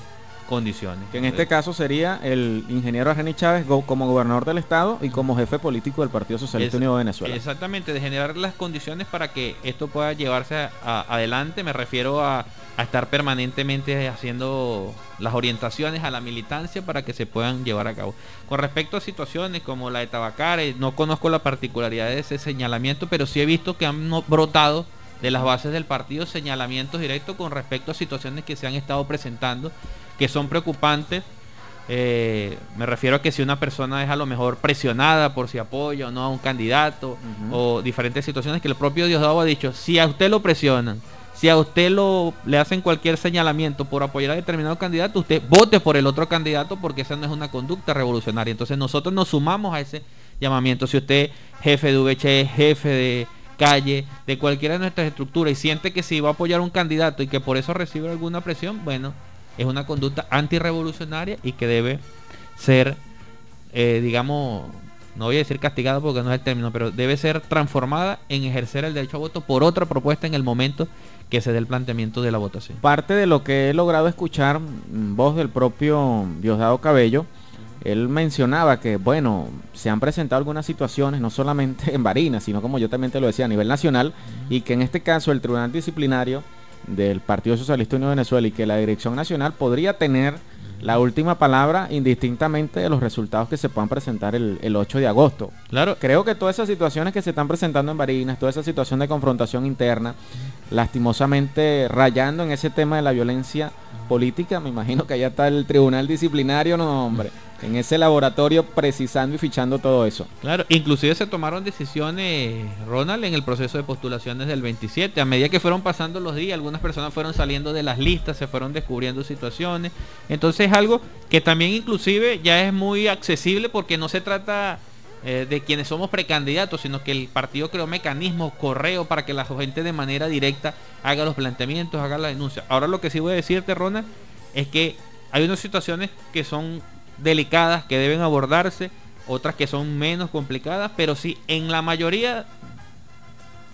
condiciones. Que en este caso sería el ingeniero Argeni Chávez como gobernador del estado y como jefe político del Partido Socialista Unido de Venezuela. Exactamente, de generar las condiciones para que esto pueda llevarse adelante. Me refiero a, estar permanentemente haciendo las orientaciones a la militancia para que se puedan llevar a cabo. Con respecto a situaciones como la de Tabacare, no conozco la particularidad de ese señalamiento, pero sí he visto que han brotado de las bases del partido señalamientos directos con respecto a situaciones que se han estado presentando que son preocupantes. Eh, me refiero a que si una persona es a lo mejor presionada por si apoya o no a un candidato o diferentes situaciones que el propio Diosdado ha dicho, si a usted lo presionan, si a usted lo le hacen cualquier señalamiento por apoyar a determinado candidato, usted vote por el otro candidato porque esa no es una conducta revolucionaria. Entonces nosotros nos sumamos a ese llamamiento. Si usted jefe de VH, jefe de calle, de cualquiera de nuestras estructuras y siente que si va a apoyar a un candidato y que por eso recibe alguna presión, bueno, es una conducta antirrevolucionaria y que debe ser, eh, digamos, no voy a decir castigada porque no es el término, pero debe ser transformada en ejercer el derecho a voto por otra propuesta en el momento que se dé el planteamiento de la votación. Parte de lo que he logrado escuchar, mm, voz del propio Diosdado Cabello, él mencionaba que, bueno, se han presentado algunas situaciones, no solamente <laughs> en Barinas, sino como yo también te lo decía, a nivel nacional, y que en este caso el Tribunal Disciplinario del Partido Socialista Unido de Venezuela y que la Dirección Nacional podría tener la última palabra indistintamente de los resultados que se puedan presentar el, el, 8 de agosto. Claro. Creo que todas esas situaciones que se están presentando en Barinas, toda esa situación de confrontación interna, lastimosamente rayando en ese tema de la violencia política, me imagino que allá está el tribunal disciplinario, no hombre en ese laboratorio precisando y fichando todo eso. Claro, inclusive se tomaron decisiones, Ronald, en el proceso de postulaciones del 27. A medida que fueron pasando los días, algunas personas fueron saliendo de las listas, se fueron descubriendo situaciones. Entonces es algo que también inclusive ya es muy accesible porque no se trata eh, de quienes somos precandidatos, sino que el partido creó mecanismos, correo, para que la gente de manera directa haga los planteamientos, haga la denuncia. Ahora lo que sí voy a decirte, Ronald, es que hay unas situaciones que son delicadas que deben abordarse, otras que son menos complicadas, pero sí, en la mayoría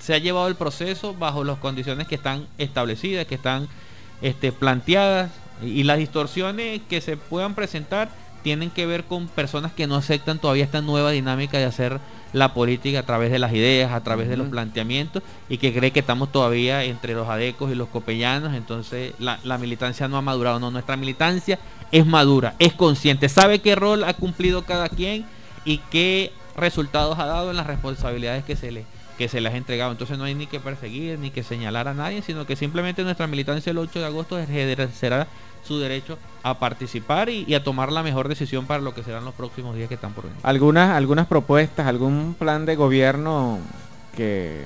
se ha llevado el proceso bajo las condiciones que están establecidas, que están este, planteadas, y las distorsiones que se puedan presentar tienen que ver con personas que no aceptan todavía esta nueva dinámica de hacer la política a través de las ideas, a través de los planteamientos y que cree que estamos todavía entre los adecos y los copellanos, entonces la, la militancia no ha madurado, no, nuestra militancia es madura, es consciente, sabe qué rol ha cumplido cada quien y qué resultados ha dado en las responsabilidades que se le que se les ha entregado. Entonces no hay ni que perseguir ni que señalar a nadie, sino que simplemente nuestra militancia el 8 de agosto ejercerá su derecho a participar y, a tomar la mejor decisión para lo que serán los próximos días que están por venir. Algunas, algunas propuestas, algún plan de gobierno que,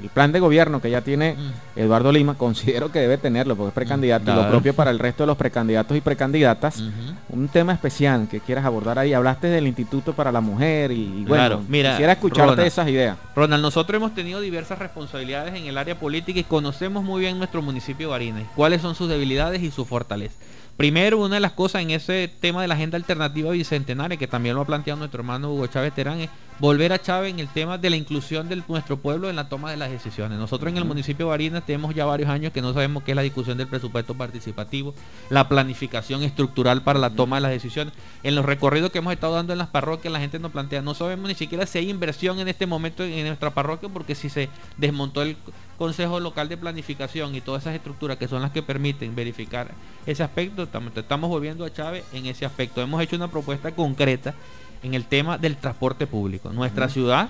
el plan de gobierno que ya tiene Mm. Eduardo Lima, <laughs> considero que debe tenerlo porque es precandidato y lo propio para el resto de los precandidatos y precandidatas. Un tema especial que quieras abordar ahí. Hablaste del Instituto para la Mujer y, y bueno, Claro, mira, quisiera escucharte Ronald. esas ideas. Ronald, nosotros hemos tenido diversas responsabilidades en el área política y conocemos muy bien nuestro municipio de Barinas, cuáles son sus debilidades y sus fortalezas. Primero, una de las cosas en ese tema de la agenda alternativa bicentenaria, que también lo ha planteado nuestro hermano Hugo Chávez Terán, es volver a Chávez en el tema de la inclusión de nuestro pueblo en la toma de las decisiones. Nosotros en el municipio de Barinas tenemos ya varios años que no sabemos qué es la discusión del presupuesto participativo, la planificación estructural para la toma de las decisiones. En los recorridos que hemos estado dando en las parroquias, la gente nos plantea, no sabemos ni siquiera si hay inversión en este momento en nuestra parroquia, porque si se desmontó el Consejo Local de Planificación y todas esas estructuras que son las que permiten verificar ese aspecto, estamos, estamos volviendo a Chávez en ese aspecto. Hemos hecho una propuesta concreta en el tema del transporte público. Nuestra ciudad,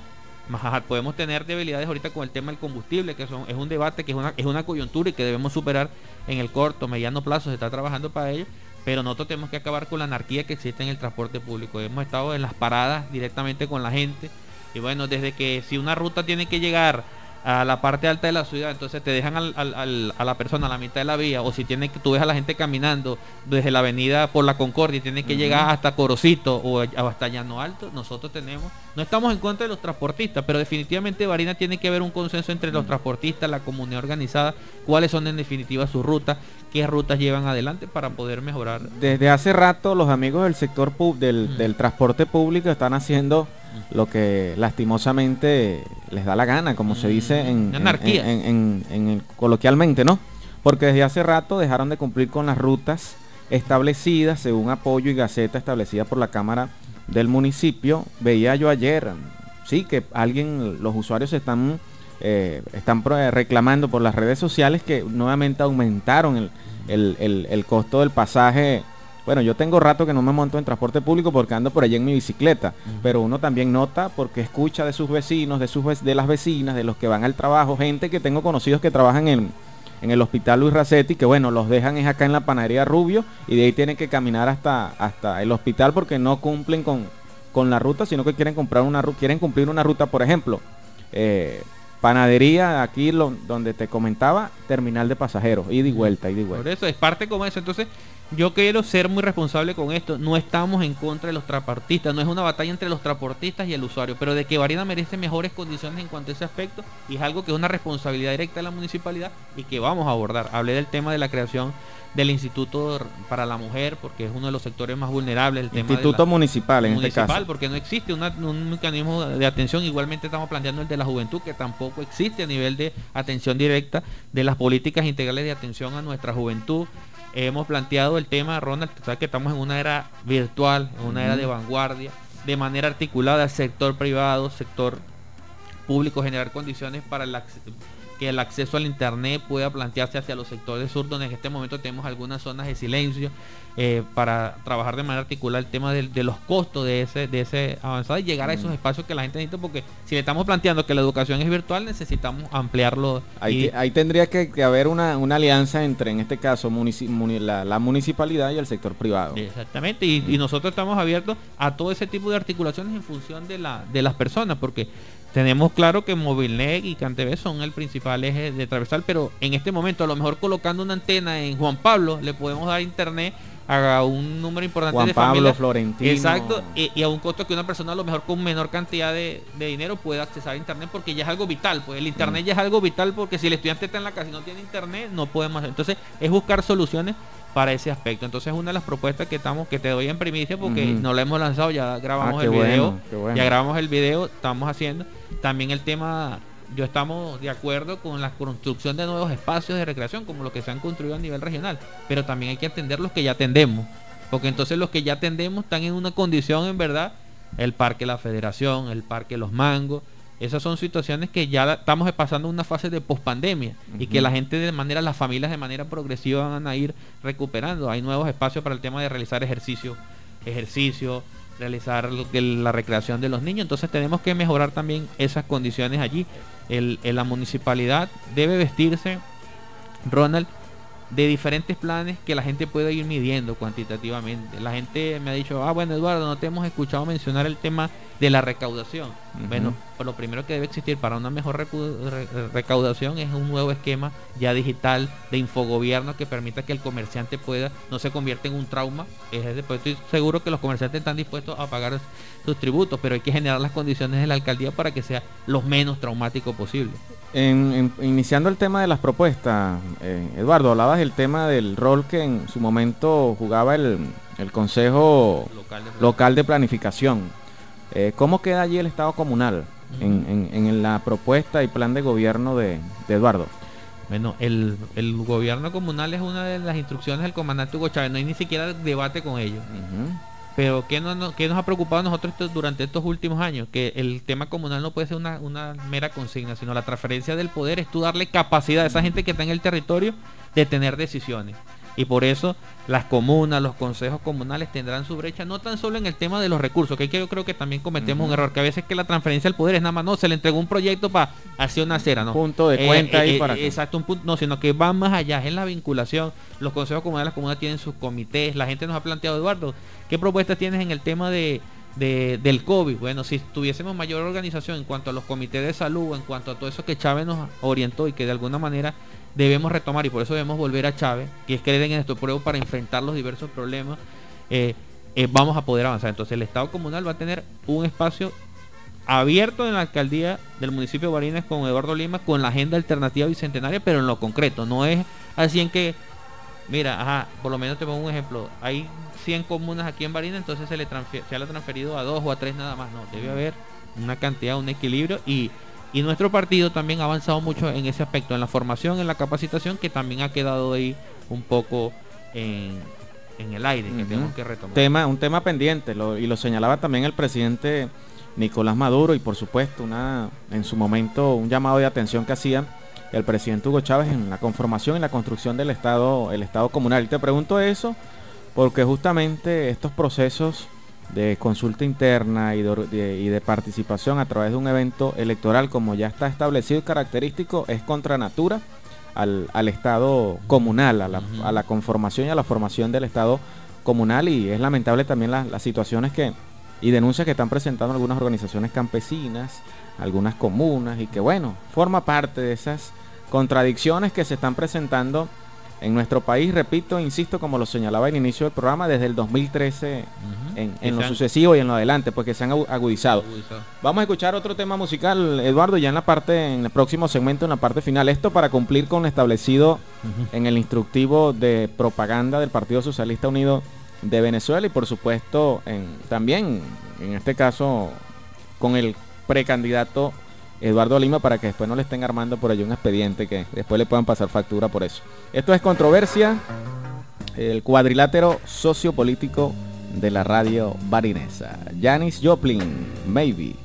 más podemos tener debilidades ahorita con el tema del combustible, que son, es un debate que es una, es una coyuntura y que debemos superar en el corto, mediano plazo, se está trabajando para ello. Pero nosotros tenemos que acabar con la anarquía que existe en el transporte público. Hemos estado en las paradas directamente con la gente. Y bueno, desde que si una ruta tiene que llegar a la parte alta de la ciudad, entonces te dejan al- al- al- a la persona a la mitad de la vía, o si tiene que, tú ves a la gente caminando desde la avenida por la Concordia y tiene que llegar hasta Corocito o hasta Llano Alto, nosotros tenemos, no estamos en contra de los transportistas, pero definitivamente Barina tiene que haber un consenso entre los transportistas, la comunidad organizada, cuáles son en definitiva sus rutas, qué rutas llevan adelante para poder mejorar. Desde hace rato los amigos del sector pub- del, Mm. del transporte público están haciendo lo que lastimosamente les da la gana, como se dice en, en- Anarquía. en- en- en el- coloquialmente, ¿no? Porque desde hace rato dejaron de cumplir con las rutas establecidas según apoyo y gaceta establecida por la Cámara del municipio. Veía yo ayer, sí, que alguien, los usuarios están, eh, están eh, reclamando por las redes sociales que nuevamente aumentaron el, el- el- el costo del pasaje. Bueno, yo tengo rato que no me monto en transporte público porque ando por allí en mi bicicleta, pero uno también nota porque escucha de sus vecinos, de sus de las vecinas, de los que van al trabajo, gente que tengo conocidos que trabajan en, en el hospital Luis Racetti, que bueno, los dejan es acá en la panadería Rubio y de ahí tienen que caminar hasta, hasta el hospital porque no cumplen con, con la ruta, sino que quieren comprar una quieren cumplir una ruta, por ejemplo, eh, panadería aquí lo- donde te comentaba, terminal de pasajeros, ida y vuelta, ida y Por vuelta. eso es parte como eso. Entonces, yo quiero ser muy responsable con esto. No estamos en contra de los transportistas. No es una batalla entre los transportistas y el usuario. Pero de que Varina merece mejores condiciones en cuanto a ese aspecto. Y es algo que es una responsabilidad directa de la municipalidad y que vamos a abordar. Hablé del tema de la creación del Instituto para la Mujer, porque es uno de los sectores más vulnerables. El tema de Instituto la- municipal en municipal, este caso. porque no existe una- un mecanismo de atención. Igualmente estamos planteando el de la juventud, que tampoco existe a nivel de atención directa de las políticas integrales de atención a nuestra juventud. Hemos planteado el tema, Ronald, sabes que estamos en una era virtual, en una era de vanguardia, de manera articulada, sector privado, sector público, generar condiciones para el que el acceso al internet pueda plantearse hacia los sectores sur, donde en este momento tenemos algunas zonas de silencio, eh, para trabajar de manera articulada el tema de, los costos de ese, de ese avanzado y llegar a esos espacios que la gente necesita, porque si le estamos planteando que la educación es virtual, necesitamos ampliarlo. Ahí, y- ahí tendría que, que haber una, una alianza entre, en este caso, munici- muni- la, la municipalidad y el sector privado. Exactamente, y, y nosotros estamos abiertos a todo ese tipo de articulaciones en función de, la, de las personas, porque tenemos claro que Movilnet y CanTV son el principal eje de transversal, pero en este momento a lo mejor colocando una antena en Juan Pablo le podemos dar internet a un número importante Juan de Pablo, familias. Florentino. Exacto, y, y a un costo que una persona a lo mejor con menor cantidad de, de dinero pueda accesar a internet porque ya es algo vital, pues el internet ya es algo vital porque si el estudiante está en la casa y no tiene internet no podemos hacer. Entonces es buscar soluciones para ese aspecto. Entonces una de las propuestas que estamos, que te doy en primicia porque no la hemos lanzado, ya grabamos Ah, el video, bueno, qué bueno. ya grabamos el video, estamos haciendo. También el tema, yo estamos de acuerdo con la construcción de nuevos espacios de recreación, como los que se han construido a nivel regional, pero también hay que atender los que ya atendemos, porque entonces los que ya atendemos están en una condición en verdad, el Parque La Federación, el Parque Los Mangos, esas son situaciones que ya la- estamos pasando una fase de pospandemia y que la gente de manera, las familias de manera progresiva van a ir recuperando. Hay nuevos espacios para el tema de realizar ejercicio, ejercicio, realizar la recreación de los niños. Entonces tenemos que mejorar también esas condiciones allí. El, el- la municipalidad debe vestirse, Ronald, de diferentes planes que la gente pueda ir midiendo cuantitativamente. La gente me ha dicho, ah, bueno, Eduardo, no te hemos escuchado mencionar el tema de la recaudación. Bueno, pues lo primero que debe existir para una mejor recaudación es un nuevo esquema ya digital de infogobierno que permita que el comerciante pueda, no se convierta en un trauma. Es después estoy seguro que los comerciantes están dispuestos a pagar sus tributos, pero hay que generar las condiciones de la alcaldía para que sea lo menos traumático posible. En, iniciando el tema de las propuestas, eh, Eduardo, hablabas del tema del rol que en su momento jugaba el, Consejo Local de, Planificación. Eh, ¿Cómo queda allí el Estado comunal en, la propuesta y plan de gobierno de, Eduardo? Bueno, el, gobierno comunal es una de las instrucciones del comandante Hugo Chávez, no hay ni siquiera debate con ellos. Pero ¿qué, no, nos ha preocupado a nosotros durante estos últimos años? Que el tema comunal no puede ser una, una, mera consigna, sino la transferencia del poder es tú darle capacidad a esa gente que está en el territorio de tener decisiones. Y por eso las comunas, los consejos comunales tendrán su brecha, no tan solo en el tema de los recursos, que yo creo que también cometemos un error, que a veces que la transferencia del poder es nada más, no, se le entregó un proyecto para hacer una acera, ¿no? Punto de cuenta ahí eh, para Exacto, un punto, no, sino que va más allá, es la vinculación. Los consejos comunales, las comunas tienen sus comités, la gente nos ha planteado, Eduardo, ¿qué propuestas tienes en el tema de, del COVID. Bueno, si tuviésemos mayor organización en cuanto a los comités de salud, en cuanto a todo eso que Chávez nos orientó y que de alguna manera debemos retomar y por eso debemos volver a Chávez, que es creer en esto pruebo para enfrentar los diversos problemas, eh, eh, vamos a poder avanzar. Entonces el Estado comunal va a tener un espacio abierto en la alcaldía del municipio de Barinas con Eduardo Lima con la agenda alternativa bicentenaria, pero en lo concreto, no es así en que, mira, ajá, por lo menos te pongo un ejemplo, hay 100 comunas aquí en Barinas, entonces se le, se le ha transferido a dos o a tres nada más, no, debe haber una cantidad, un equilibrio y y nuestro partido también ha avanzado mucho en ese aspecto, en la formación, en la capacitación, que también ha quedado ahí un poco en, el aire, que tenemos que retomar. Tema, un tema pendiente, y lo señalaba también el presidente Nicolás Maduro, y por supuesto, una en su momento, un llamado de atención que hacía el presidente Hugo Chávez en la conformación y la construcción del Estado, el Estado comunal. Y te pregunto eso porque justamente estos procesos de consulta interna y de, participación a través de un evento electoral como ya está establecido y característico es contra natura al, Estado comunal, a la, conformación y a la formación del Estado comunal. Y es lamentable también las situaciones que y denuncias que están presentando algunas organizaciones campesinas, algunas comunas y que bueno, forma parte de esas contradicciones que se están presentando en nuestro país, repito, insisto, como lo señalaba en inicio del programa, desde el 2013 en, lo sucesivo y en lo adelante, pues que se han agudizado. Vamos a escuchar otro tema musical, Eduardo, ya en la parte, en el próximo segmento, en la parte final. Esto para cumplir con lo establecido en el instructivo de propaganda del Partido Socialista Unido de Venezuela y por supuesto en, también, en este caso, con el precandidato Eduardo Lima para que después no le estén armando por allí un expediente que después le puedan pasar factura por eso. Esto es controversia, el cuadrilátero sociopolítico de la radio barinesa. Janis Joplin, maybe.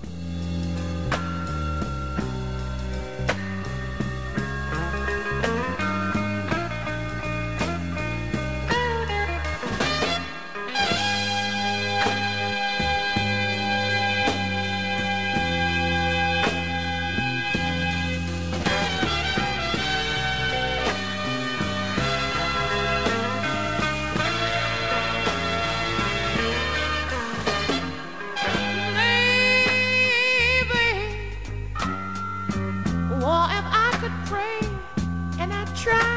try.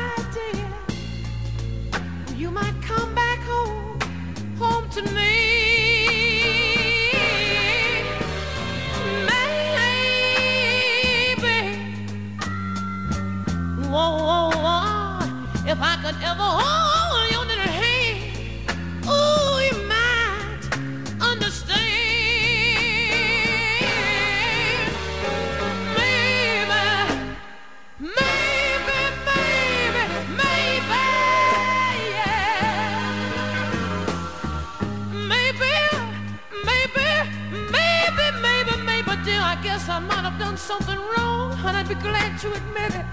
something wrong, honey, I'd be glad to admit it.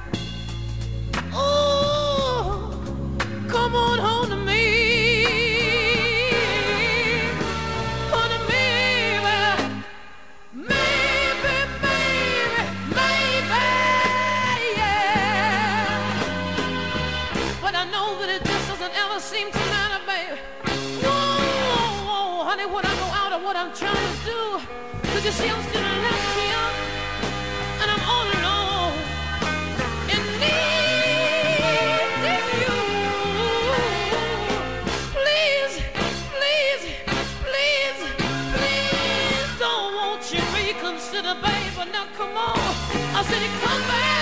Oh, come on home to me. Maybe, maybe, maybe, yeah. But I know that it just doesn't ever seem to matter, baby. Honey, I go out what I'm trying to do. Cause you see, I'm still alive. Bye.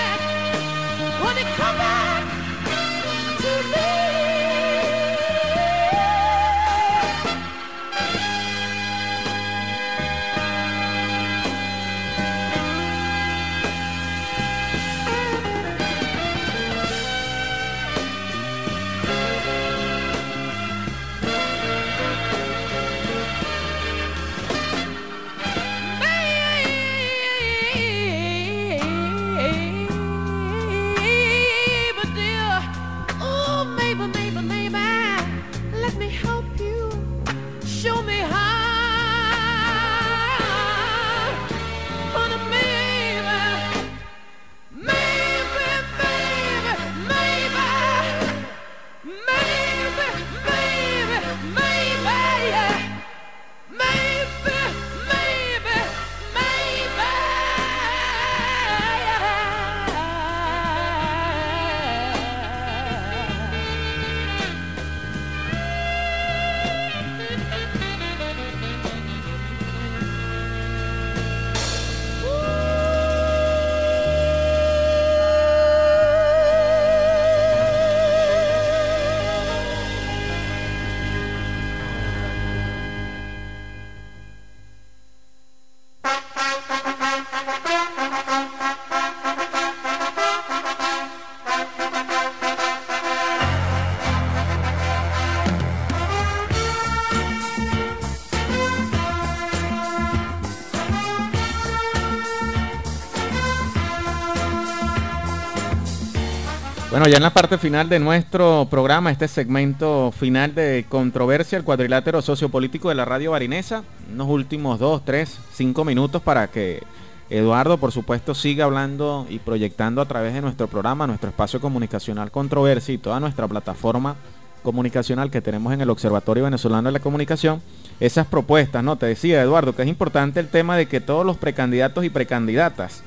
Bueno, ya en la parte final de nuestro programa, este segmento final de controversia, el cuadrilátero sociopolítico de la radio barinesa, unos últimos dos, tres, cinco minutos para que Eduardo, por supuesto, siga hablando y proyectando a través de nuestro programa, nuestro espacio comunicacional Controversia y toda nuestra plataforma comunicacional que tenemos en el Observatorio Venezolano de la Comunicación, esas propuestas, ¿no? Te decía, Eduardo, que es importante el tema de que todos los precandidatos y precandidatas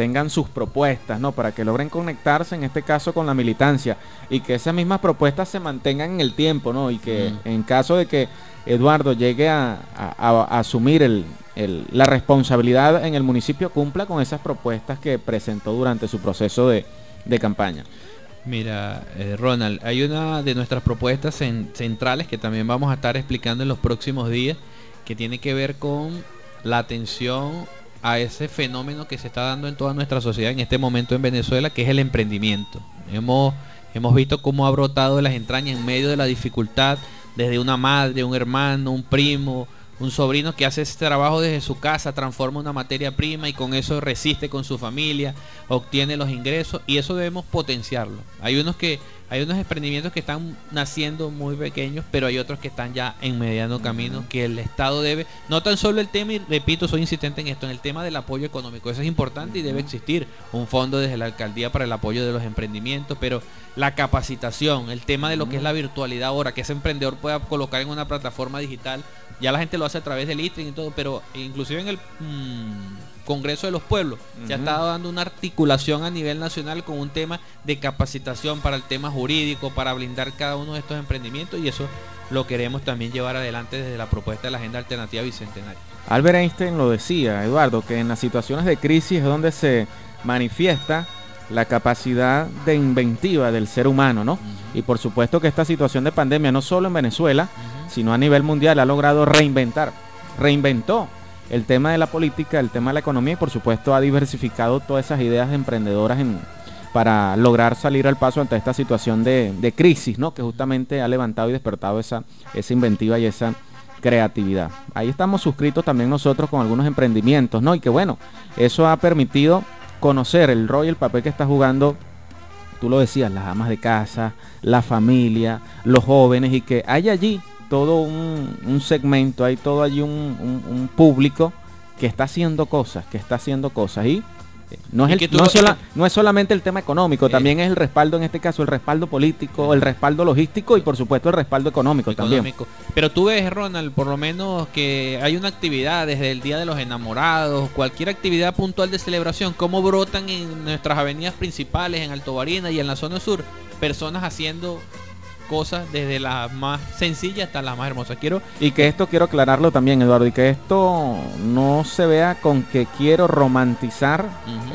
tengan sus propuestas, ¿no? Para que logren conectarse, en este caso, con la militancia y que esas mismas propuestas se mantengan en el tiempo, ¿no? Y que Mm. en caso de que Eduardo llegue a, a- a asumir el- el- la responsabilidad en el municipio, cumpla con esas propuestas que presentó durante su proceso de, de campaña. Mira, eh, Ronald, hay una de nuestras propuestas cen- centrales que también vamos a estar explicando en los próximos días, que tiene que ver con la atención a ese fenómeno que se está dando en toda nuestra sociedad en este momento en Venezuela, que es el emprendimiento. Hemos, hemos visto cómo ha brotado de las entrañas en medio de la dificultad, desde una madre, un hermano, un primo, un sobrino que hace ese trabajo desde su casa, transforma una materia prima y con eso resiste con su familia, obtiene los ingresos y eso debemos potenciarlo. Hay unos que hay unos emprendimientos que están naciendo muy pequeños, pero hay otros que están ya en mediano camino que el Estado debe, no tan solo el tema, y repito, soy insistente en esto, en el tema del apoyo económico, eso es importante y debe existir un fondo desde la alcaldía para el apoyo de los emprendimientos, pero la capacitación, el tema de lo que es la virtualidad ahora, que ese emprendedor pueda colocar en una plataforma digital, ya la gente lo hace a través del ITRIN y todo, pero inclusive en el mm, Congreso de los Pueblos se ha estado dando una articulación a nivel nacional con un tema de capacitación para el tema jurídico, para blindar cada uno de estos emprendimientos y eso lo queremos también llevar adelante desde la propuesta de la Agenda Alternativa Bicentenaria. Albert Einstein lo decía, Eduardo, que en las situaciones de crisis es donde se manifiesta la capacidad de inventiva del ser humano, ¿no? Y por supuesto que esta situación de pandemia, no solo en Venezuela, sino a nivel mundial, ha logrado reinventar, reinventó el tema de la política, el tema de la economía y por supuesto ha diversificado todas esas ideas emprendedoras en- para lograr salir al paso ante esta situación de, de crisis, ¿no? Que justamente ha levantado y despertado esa, esa inventiva y esa creatividad. Ahí estamos suscritos también nosotros con algunos emprendimientos, ¿no? Y que bueno, eso ha permitido conocer el rol y el papel que está jugando, tú lo decías, las amas de casa, la familia, los jóvenes y que hay allí todo un, un segmento, hay todo allí un, un- un público que está haciendo cosas, que está haciendo cosas y No es, Y el- no, lo- sola- no es solamente el tema económico, Eh. también es el respaldo, en este caso, el respaldo político, el respaldo logístico y por supuesto el respaldo económico, también. Pero tú ves, Ronald, por lo menos que hay una actividad desde el Día de los Enamorados, cualquier actividad puntual de celebración, cómo brotan en nuestras avenidas principales, en Alto Barina y en la zona sur, personas haciendo cosas desde las más sencillas hasta las más hermosas. Quiero Y que esto quiero aclararlo también, Eduardo, y que esto no se vea con que quiero romantizar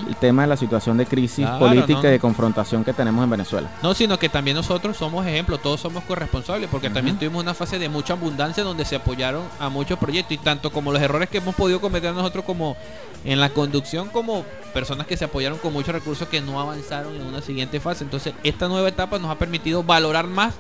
el tema de la situación de crisis Claro, política no. y de confrontación que tenemos en Venezuela. No, sino que también nosotros somos ejemplo, todos somos corresponsables, porque también tuvimos una fase de mucha abundancia donde se apoyaron a muchos proyectos y tanto como los errores que hemos podido cometer nosotros como en la conducción, como personas que se apoyaron con muchos recursos que no avanzaron en una siguiente fase. Entonces, esta nueva etapa nos ha permitido valorar más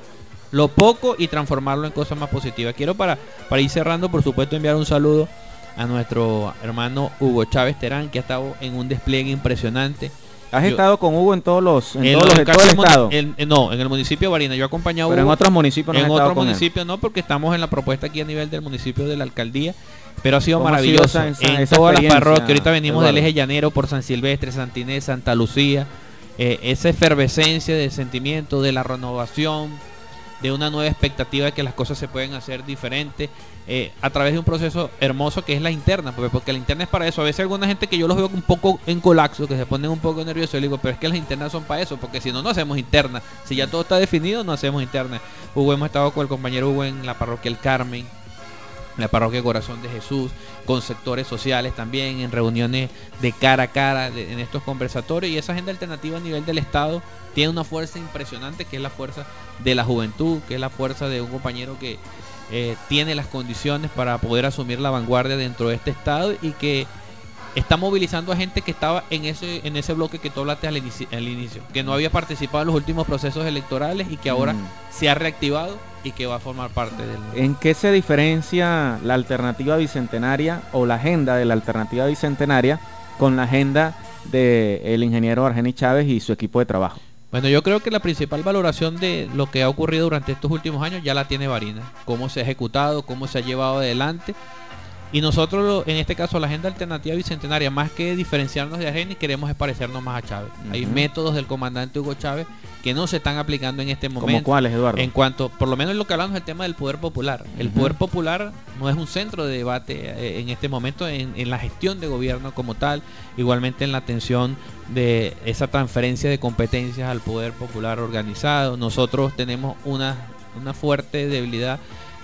lo poco y transformarlo en cosas más positivas. Quiero para, para ir cerrando, por supuesto, enviar un saludo a nuestro hermano Hugo Chávez Terán, que ha estado en un despliegue impresionante. Has Yo- estado con Hugo en todos los, en En todos los, todo el estado, en- no, en el municipio de Barina. Yo he acompañado a pero en Hugo, otros municipios no en otros municipios no, porque estamos en la propuesta aquí a nivel del municipio de la alcaldía. Pero ha sido ¿Cómo ha sido maravilloso. esa- en esa todas las parroquias. Ahorita venimos del eje llanero por San Silvestre, Santa Inés, Santa Lucía. eh, esa efervescencia de sentimiento, de la renovación, de una nueva expectativa de que las cosas se pueden hacer diferentes. eh, a través de un proceso hermoso que es la interna, porque, porque la interna es para eso. A veces alguna gente que yo los veo un poco en colapso, que se ponen un poco nerviosos, yo digo, pero es que las internas son para eso, porque si no, no hacemos interna. Si ya todo está definido, no hacemos interna. Hugo, hemos estado con el compañero Hugo en la parroquia El Carmen, en la parroquia Corazón de Jesús, con sectores sociales también, en reuniones de cara a cara, de- en estos conversatorios. Y esa agenda alternativa a nivel del Estado tiene una fuerza impresionante, que es la fuerza de la juventud, que es la fuerza de un compañero que eh, tiene las condiciones para poder asumir la vanguardia dentro de este Estado y que está movilizando a gente que estaba en ese en ese bloque que tú hablaste al inicio, que no había participado en los últimos procesos electorales y que ahora Mm. se ha reactivado y que va a formar parte del... ¿En qué se diferencia la alternativa bicentenaria o la agenda de la alternativa bicentenaria con la agenda del ingeniero Argeni Chávez y su equipo de trabajo? Bueno, yo creo que la principal valoración de lo que ha ocurrido durante estos últimos años ya la tiene Varina. Cómo se ha ejecutado, cómo se ha llevado adelante. Y nosotros, en este caso, la agenda alternativa bicentenaria, más que diferenciarnos de Argeni, queremos es parecernos más a Chávez. Hay métodos del comandante Hugo Chávez que no se están aplicando en este ¿Como momento. cuáles, Eduardo? En cuanto, por lo menos lo que hablamos del tema del poder popular. El poder popular no es un centro de debate eh, en este momento en, en la gestión de gobierno como tal, igualmente en la atención de esa transferencia de competencias al poder popular organizado. Nosotros tenemos una, una fuerte debilidad,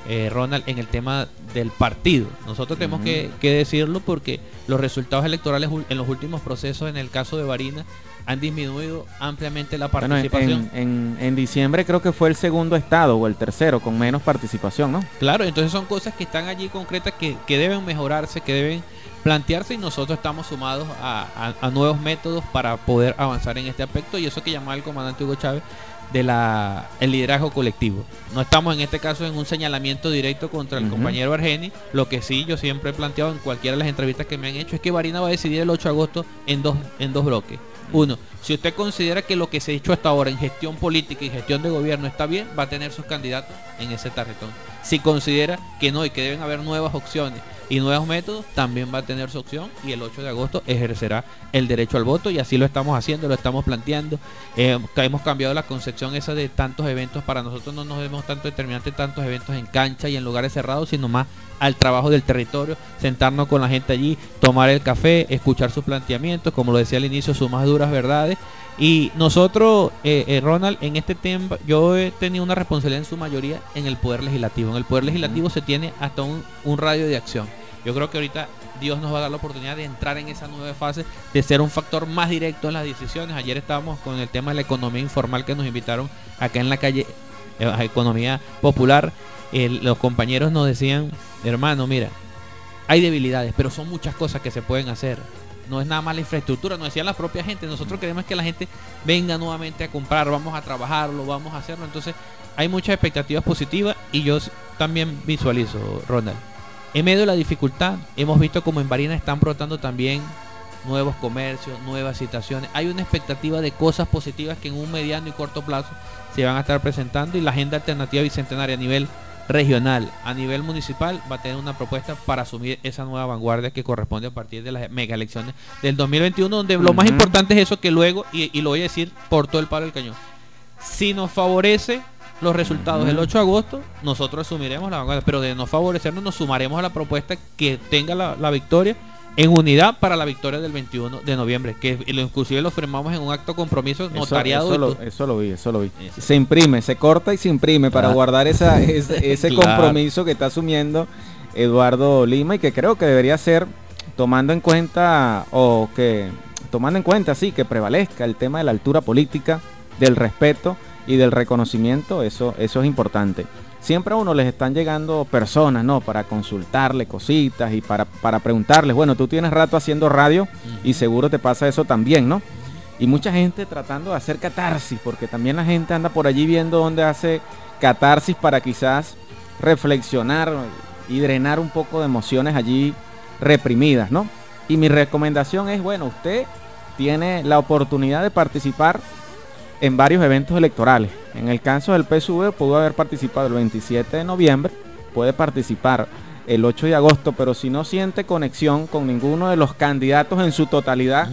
eh, Ronald, en el tema del partido. Nosotros tenemos que, que decirlo porque los resultados electorales en los últimos procesos, en el caso de Varina, han disminuido ampliamente la Bueno, participación. en- en- en diciembre creo que fue el segundo estado o el tercero con menos participación, ¿no? Claro, entonces son cosas que están allí concretas que, que deben mejorarse, que deben plantearse y nosotros estamos sumados a, a- a nuevos métodos para poder avanzar en este aspecto y eso que llamaba el comandante Hugo Chávez de la el liderazgo colectivo. No estamos en este caso en un señalamiento directo contra el compañero Argeni, lo que sí yo siempre he planteado en cualquiera de las entrevistas que me han hecho es que Varina va a decidir el 8 de agosto en dos en dos bloques. Uno, si usted considera que lo que se ha hecho hasta ahora en gestión política y gestión de gobierno está bien, va a tener sus candidatos en ese tarjetón. Si considera que no y que deben haber nuevas opciones y nuevos métodos, también va a tener su opción y el 8 de agosto ejercerá el derecho al voto y así lo estamos haciendo, lo estamos planteando. Eh, hemos cambiado la concepción esa de tantos eventos, para nosotros no nos vemos tanto determinante tantos eventos en cancha y en lugares cerrados, sino más al trabajo del territorio, sentarnos con la gente allí, tomar el café, escuchar sus planteamientos, como lo decía al inicio, sus más duras verdades. Y nosotros, eh, eh, Ronald, en este tema, yo he tenido una responsabilidad en su mayoría en el Poder Legislativo. En el Poder Legislativo se tiene hasta un, un radio de acción. Yo creo que ahorita Dios nos va a dar la oportunidad de entrar en esa nueva fase, de ser un factor más directo en las decisiones. Ayer estábamos con el tema de la economía informal que nos invitaron acá en la calle, eh, Economía Popular. El- los compañeros nos decían, hermano, mira, hay debilidades, pero son muchas cosas que se pueden hacer. No es nada más la infraestructura, nos decían la propia gente. Nosotros queremos que la gente venga nuevamente a comprar, vamos a trabajarlo, vamos a hacerlo. Entonces, hay muchas expectativas positivas y yo también visualizo, Ronald. En medio de la dificultad, hemos visto como en Barina están brotando también nuevos comercios, nuevas situaciones. Hay una expectativa de cosas positivas que en un mediano y corto plazo se van a estar presentando y la agenda alternativa bicentenaria a nivel regional, a nivel municipal, va a tener una propuesta para asumir esa nueva vanguardia que corresponde a partir de las mega elecciones del 2021, donde lo más importante es eso que luego, y, y lo voy a decir por todo el palo del cañón, si nos favorece los resultados del 8 de agosto, nosotros asumiremos la vanguardia, pero de no favorecernos nos sumaremos a la propuesta que tenga la, la victoria en unidad para la victoria del 21 de noviembre, que lo- inclusive lo firmamos en un acto compromiso notariado. Eso, lo, todo. eso lo vi, eso lo vi. Eso. Se imprime, se corta y se imprime para guardar esa, ese, <laughs> ese Claro. compromiso que está asumiendo Eduardo Lima y que creo que debería ser tomando en cuenta o que tomando en cuenta sí que prevalezca el tema de la altura política, del respeto y del reconocimiento, eso eso es importante. Siempre a uno les están llegando personas, ¿no? Para consultarle cositas y para, para preguntarles, bueno, tú tienes rato haciendo radio y seguro te pasa eso también, ¿no? Y mucha gente tratando de hacer catarsis, porque también la gente anda por allí viendo dónde hace catarsis para quizás reflexionar y drenar un poco de emociones allí reprimidas, ¿no? Y mi recomendación es, bueno, usted tiene la oportunidad de participar en varios eventos electorales. En el caso del PSV pudo haber participado el 27 de noviembre, puede participar el 8 de agosto, pero si no siente conexión con ninguno de los candidatos en su totalidad,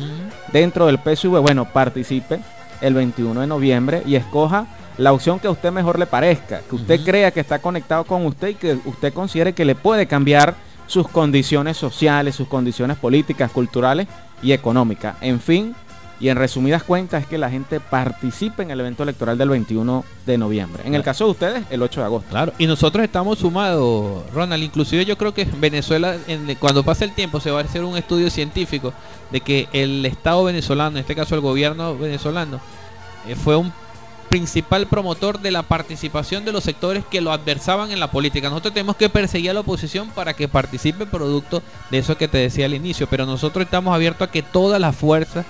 dentro del PSV, bueno, participe el 21 de noviembre y escoja la opción que a usted mejor le parezca, que usted crea que está conectado con usted y que usted considere que le puede cambiar sus condiciones sociales, sus condiciones políticas, culturales y económicas. En fin, y en resumidas cuentas es que la gente participe en el evento electoral del 21 de noviembre. En el caso de ustedes, el 8 de agosto. Claro, y nosotros estamos sumados, Ronald. Inclusive yo creo que Venezuela, en- cuando pase el tiempo, se va a hacer un estudio científico de que el Estado venezolano, en este caso el gobierno venezolano, eh, fue un principal promotor de la participación de los sectores que lo adversaban en la política. Nosotros tenemos que perseguir a la oposición para que participe producto de eso que te decía al inicio, pero nosotros estamos abiertos a que todas las fuerzas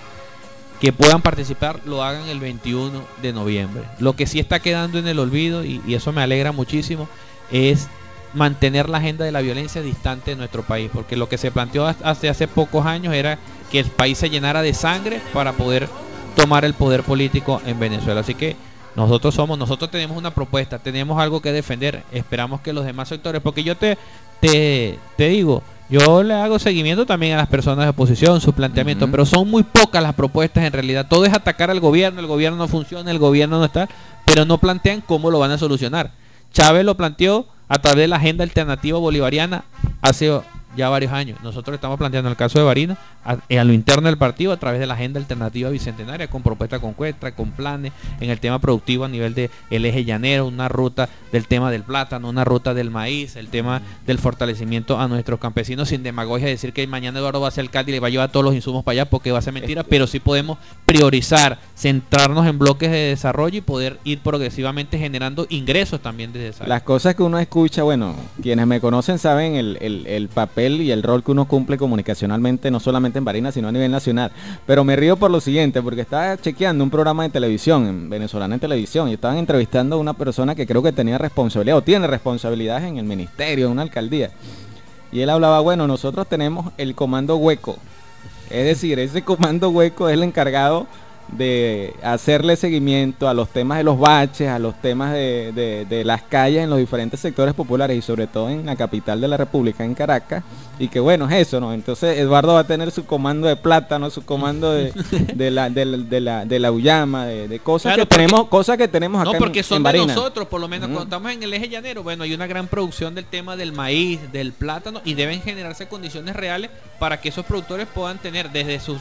que puedan participar lo hagan el 21 de noviembre. Lo que sí está quedando en el olvido, y, eso me alegra muchísimo, es mantener la agenda de la violencia distante de nuestro país, porque lo que se planteó ha- hace, hace pocos años era que el país se llenara de sangre para poder tomar el poder político en Venezuela. Así que nosotros somos, nosotros tenemos una propuesta, tenemos algo que defender, esperamos que los demás sectores, porque yo te, te, te digo, yo le hago seguimiento también a las personas de oposición, sus planteamientos, pero son muy pocas las propuestas en realidad. Todo es atacar al gobierno, el gobierno no funciona, el gobierno no está, pero no plantean cómo lo van a solucionar. Chávez lo planteó a través de la agenda alternativa bolivariana hace ya varios años. Nosotros estamos planteando el caso de Barina a, a lo interno del partido a través de la agenda alternativa bicentenaria con propuestas concretas, con planes en el tema productivo a nivel de el eje llanero, una ruta del tema del plátano, una ruta del maíz, el tema del fortalecimiento a nuestros campesinos sin demagogia decir que mañana Eduardo va a ser alcalde y le va a llevar todos los insumos para allá porque va a ser mentira, pero sí podemos priorizar, centrarnos en bloques de desarrollo y poder ir progresivamente generando ingresos también desde esa. Las cosas que uno escucha, bueno, quienes me conocen saben el, el- el papel y el rol que uno cumple comunicacionalmente, no solamente en Barinas, sino a nivel nacional. Pero me río por lo siguiente, porque estaba chequeando un programa de televisión, en venezolana en televisión, y estaban entrevistando a una persona que creo que tenía responsabilidad o tiene responsabilidades en el ministerio, en una alcaldía. Y él hablaba, bueno, nosotros tenemos el comando hueco. Es decir, ese comando hueco es el encargado de hacerle seguimiento a los temas de los baches, a los temas de, de- de las calles en los diferentes sectores populares y sobre todo en la capital de la República, en Caracas. Y que bueno, es eso, ¿no? Entonces Eduardo va a tener su comando de plátano, su comando de, de la, de, la, de la, de la uyama, de, cosas Claro, que porque- tenemos, cosas que tenemos acá No, en- porque son en de nosotros, por lo menos cuando estamos en el eje llanero, bueno, hay una gran producción del tema del maíz, del plátano, y deben generarse condiciones reales para que esos productores puedan tener desde sus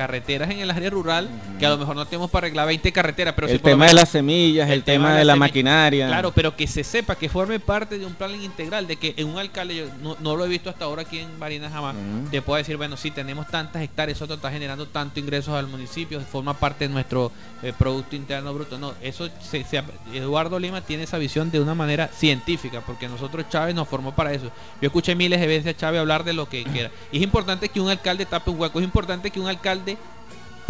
carreteras en el área rural, que a lo mejor no tenemos para arreglar 20 carreteras, pero el tema de las semillas, el, tema, de la, maquinaria. Claro, pero que se sepa, que forme parte de un plan integral, de que en un alcalde, yo no, no lo he visto hasta ahora aquí en Barinas jamás, Ujú. te pueda decir, bueno, sí, tenemos tantas hectáreas, eso está generando tanto ingresos al municipio, forma parte de nuestro eh, Producto Interno Bruto. No, eso se, se- Eduardo Lima tiene esa visión de una manera científica, porque nosotros Chávez nos formó para eso. Yo escuché miles de veces a Chávez hablar de lo que quiera. Y es importante que un alcalde tape un hueco, es importante que un alcalde de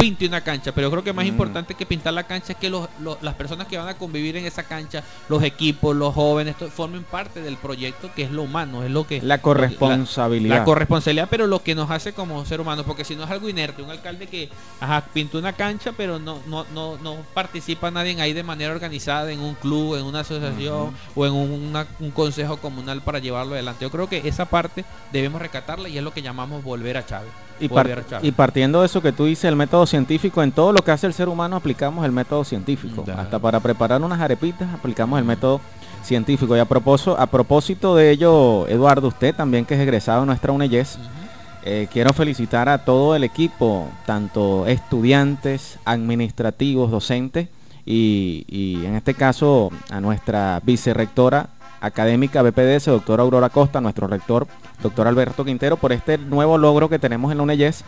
pinte una cancha, pero yo creo que más Mm. importante que pintar la cancha es que los- los- las personas que van a convivir en esa cancha, los equipos, los jóvenes, to- formen parte del proyecto que es lo humano, es lo que La corresponsabilidad. la corresponsabilidad, pero lo que nos hace como ser humanos, porque si no es algo inerte, un alcalde que ajá, pintó una cancha, pero no, no, no, no participa nadie ahí de manera organizada en un club, en una asociación o en una- un consejo comunal para llevarlo adelante. Yo creo que esa parte debemos recatarla y es lo que llamamos volver a Chávez. Y, par- volver a Chávez. y partiendo de eso que tú dices, el método científico, en todo lo que hace el ser humano aplicamos el método científico. Hasta para preparar unas arepitas aplicamos el método científico. Y a propósito, a propósito de ello, Eduardo, usted también que es egresado de nuestra UNEYES, eh, quiero felicitar a todo el equipo, tanto estudiantes, administrativos, docentes y, y en este caso a nuestra vicerrectora académica BPDS, doctora Aurora Costa, nuestro rector, doctor Alberto Quintero, por este nuevo logro que tenemos en la UNEYES,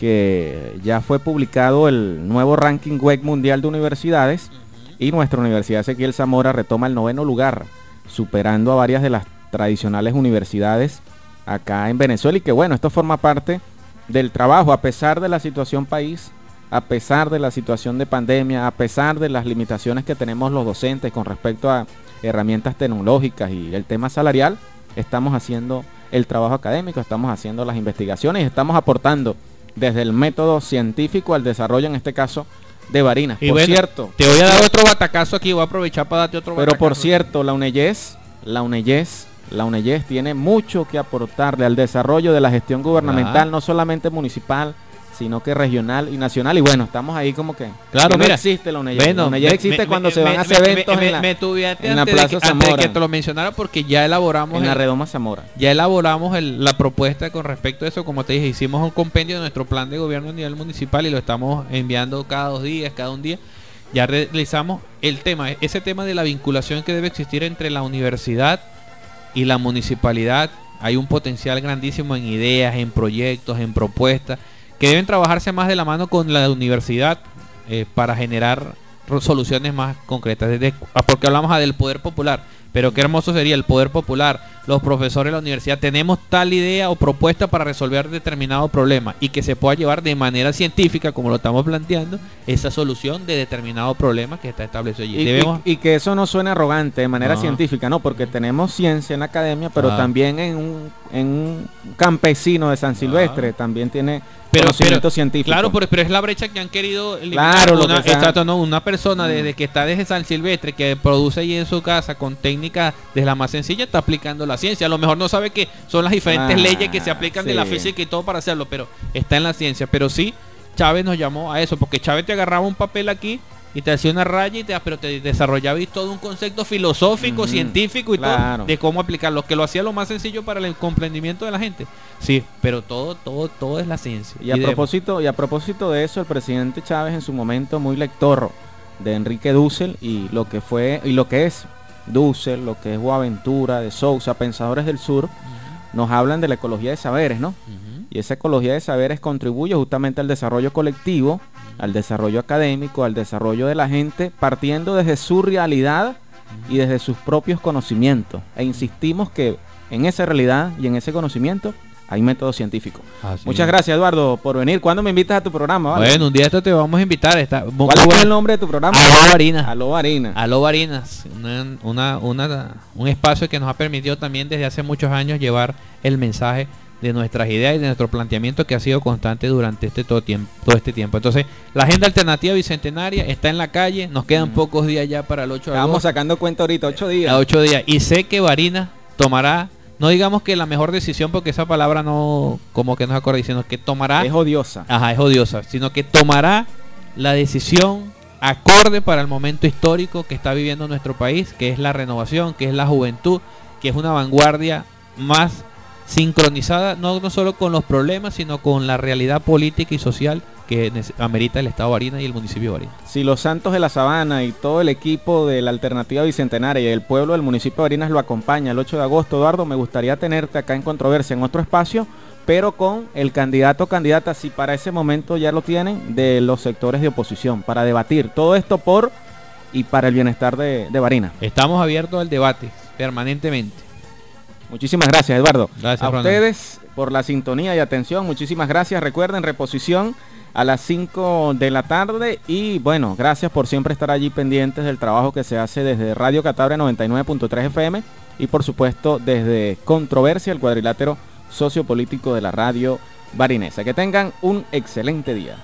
que ya fue publicado el nuevo ranking web mundial de universidades y nuestra Universidad Ezequiel Zamora retoma el noveno lugar, superando a varias de las tradicionales universidades acá en Venezuela. Y que bueno, esto forma parte del trabajo. A pesar de la situación país, a pesar de la situación de pandemia, a pesar de las limitaciones que tenemos los docentes con respecto a herramientas tecnológicas y el tema salarial, estamos haciendo el trabajo académico, estamos haciendo las investigaciones y estamos aportando desde el método científico al desarrollo, en este caso, de Barinas. Y por bueno, cierto, Te voy a dar otro batacazo aquí, voy a aprovechar para darte otro pero por cierto, la UNEYES, la UNEYES, la UNEYES tiene mucho que aportarle al desarrollo de la gestión gubernamental, Claro. no solamente municipal, sino que regional y nacional. Y bueno, estamos ahí como que, Claro, que no mira, existe la UNEYES. Bueno, la existe me- cuando me- se van a hacer eventos me- en, la, me en la de Plaza antes de que Zamora. te lo mencionara porque ya elaboramos en la Redoma Zamora. Ya elaboramos el- la propuesta con respecto a eso, como te dije, hicimos un compendio de nuestro plan de gobierno a nivel municipal y lo estamos enviando cada dos días, cada un día. Ya realizamos el tema, ese tema de la vinculación que debe existir entre la universidad y la municipalidad. Hay un potencial grandísimo en ideas, en proyectos, en propuestas, que deben trabajarse más de la mano con la universidad eh, para generar soluciones más concretas. Desde, ah, porque hablamos del poder popular, pero qué hermoso sería el poder popular, los profesores de la universidad. Tenemos tal idea o propuesta para resolver determinado problema y que se pueda llevar de manera científica, como lo estamos planteando, esa solución de determinado problema que está establecido allí. Y, Debemos, y- y que eso no suene arrogante de manera No. científica, no, porque tenemos ciencia en la academia, pero Ah. también en un, en un campesino de San Silvestre también tiene Pero- pero- científico. Claro, pero, pero es la brecha que han querido eliminar. Claro, lo una, que sea. exacto, no, una persona desde que está desde San Silvestre, que produce ahí en su casa con técnicas desde la más sencilla, está aplicando la ciencia. A lo mejor no sabe que son las diferentes Ah, leyes que se aplican de la física y todo para hacerlo, pero está en la ciencia. Pero sí, Chávez nos llamó a eso, porque Chávez te agarraba un papel aquí y te hacía una raya y te, pero te desarrollaba y todo un concepto filosófico, científico y claro. todo de cómo aplicarlo, que lo hacía lo más sencillo para el comprendimiento de la gente. Sí, pero todo, todo, todo es la ciencia. Y a propósito, y a propósito de eso, el presidente Chávez en su momento muy lector de Enrique Dussel y lo que fue y lo que es Dussel, lo que es Boaventura, de Sousa, Pensadores del Sur, nos hablan de la ecología de saberes, ¿no? Y esa ecología de saberes contribuye justamente al desarrollo colectivo, al desarrollo académico, al desarrollo de la gente, partiendo desde su realidad y desde sus propios conocimientos. E insistimos que en esa realidad y en ese conocimiento hay método científico. Así Muchas es. gracias, Eduardo, por venir. ¿Cuándo me invitas a tu programa? vale? Bueno, un día esto te vamos a invitar. Está, ¿Cuál es bueno. el nombre de tu programa? Aló Barinas. Aló Harina. Aló Barinas, una, una- una- un espacio que nos ha permitido también desde hace muchos años llevar el mensaje de nuestras ideas y de nuestro planteamiento que ha sido constante durante este todo, tiempo, todo este tiempo. Entonces, la agenda alternativa bicentenaria está en la calle, nos quedan pocos días ya para el 8 de agosto, sacando cuenta ahorita, ocho días. a 8 días. Y sé que Barinas tomará, no digamos que la mejor decisión, porque esa palabra no, como que no se acuerda, sino que tomará Es odiosa. Ajá, es odiosa, sino que tomará la decisión acorde para el momento histórico que está viviendo nuestro país, que es la renovación, que es la juventud, que es una vanguardia más sincronizada, no, no solo con los problemas, sino con la realidad política y social que amerita el Estado de Barinas y el municipio de Barinas. Si los Santos de la Sabana y todo el equipo de la Alternativa Bicentenaria y el pueblo del municipio de Barinas lo acompaña el 8 de agosto, Eduardo, me gustaría tenerte acá en controversia en otro espacio, pero con el candidato o candidata, si para ese momento ya lo tienen, de los sectores de oposición, para debatir todo esto por y para el bienestar de, de Barinas. Estamos abiertos al debate permanentemente. Muchísimas gracias, Eduardo. Gracias, a Ronald. ustedes por la sintonía y atención. Muchísimas gracias. Recuerden, reposición a las 5 de la tarde y bueno, gracias por siempre estar allí pendientes del trabajo que se hace desde Radio Catabria 99.3 FM y por supuesto desde Controversia, el cuadrilátero sociopolítico de la radio barinesa. Que tengan un excelente día.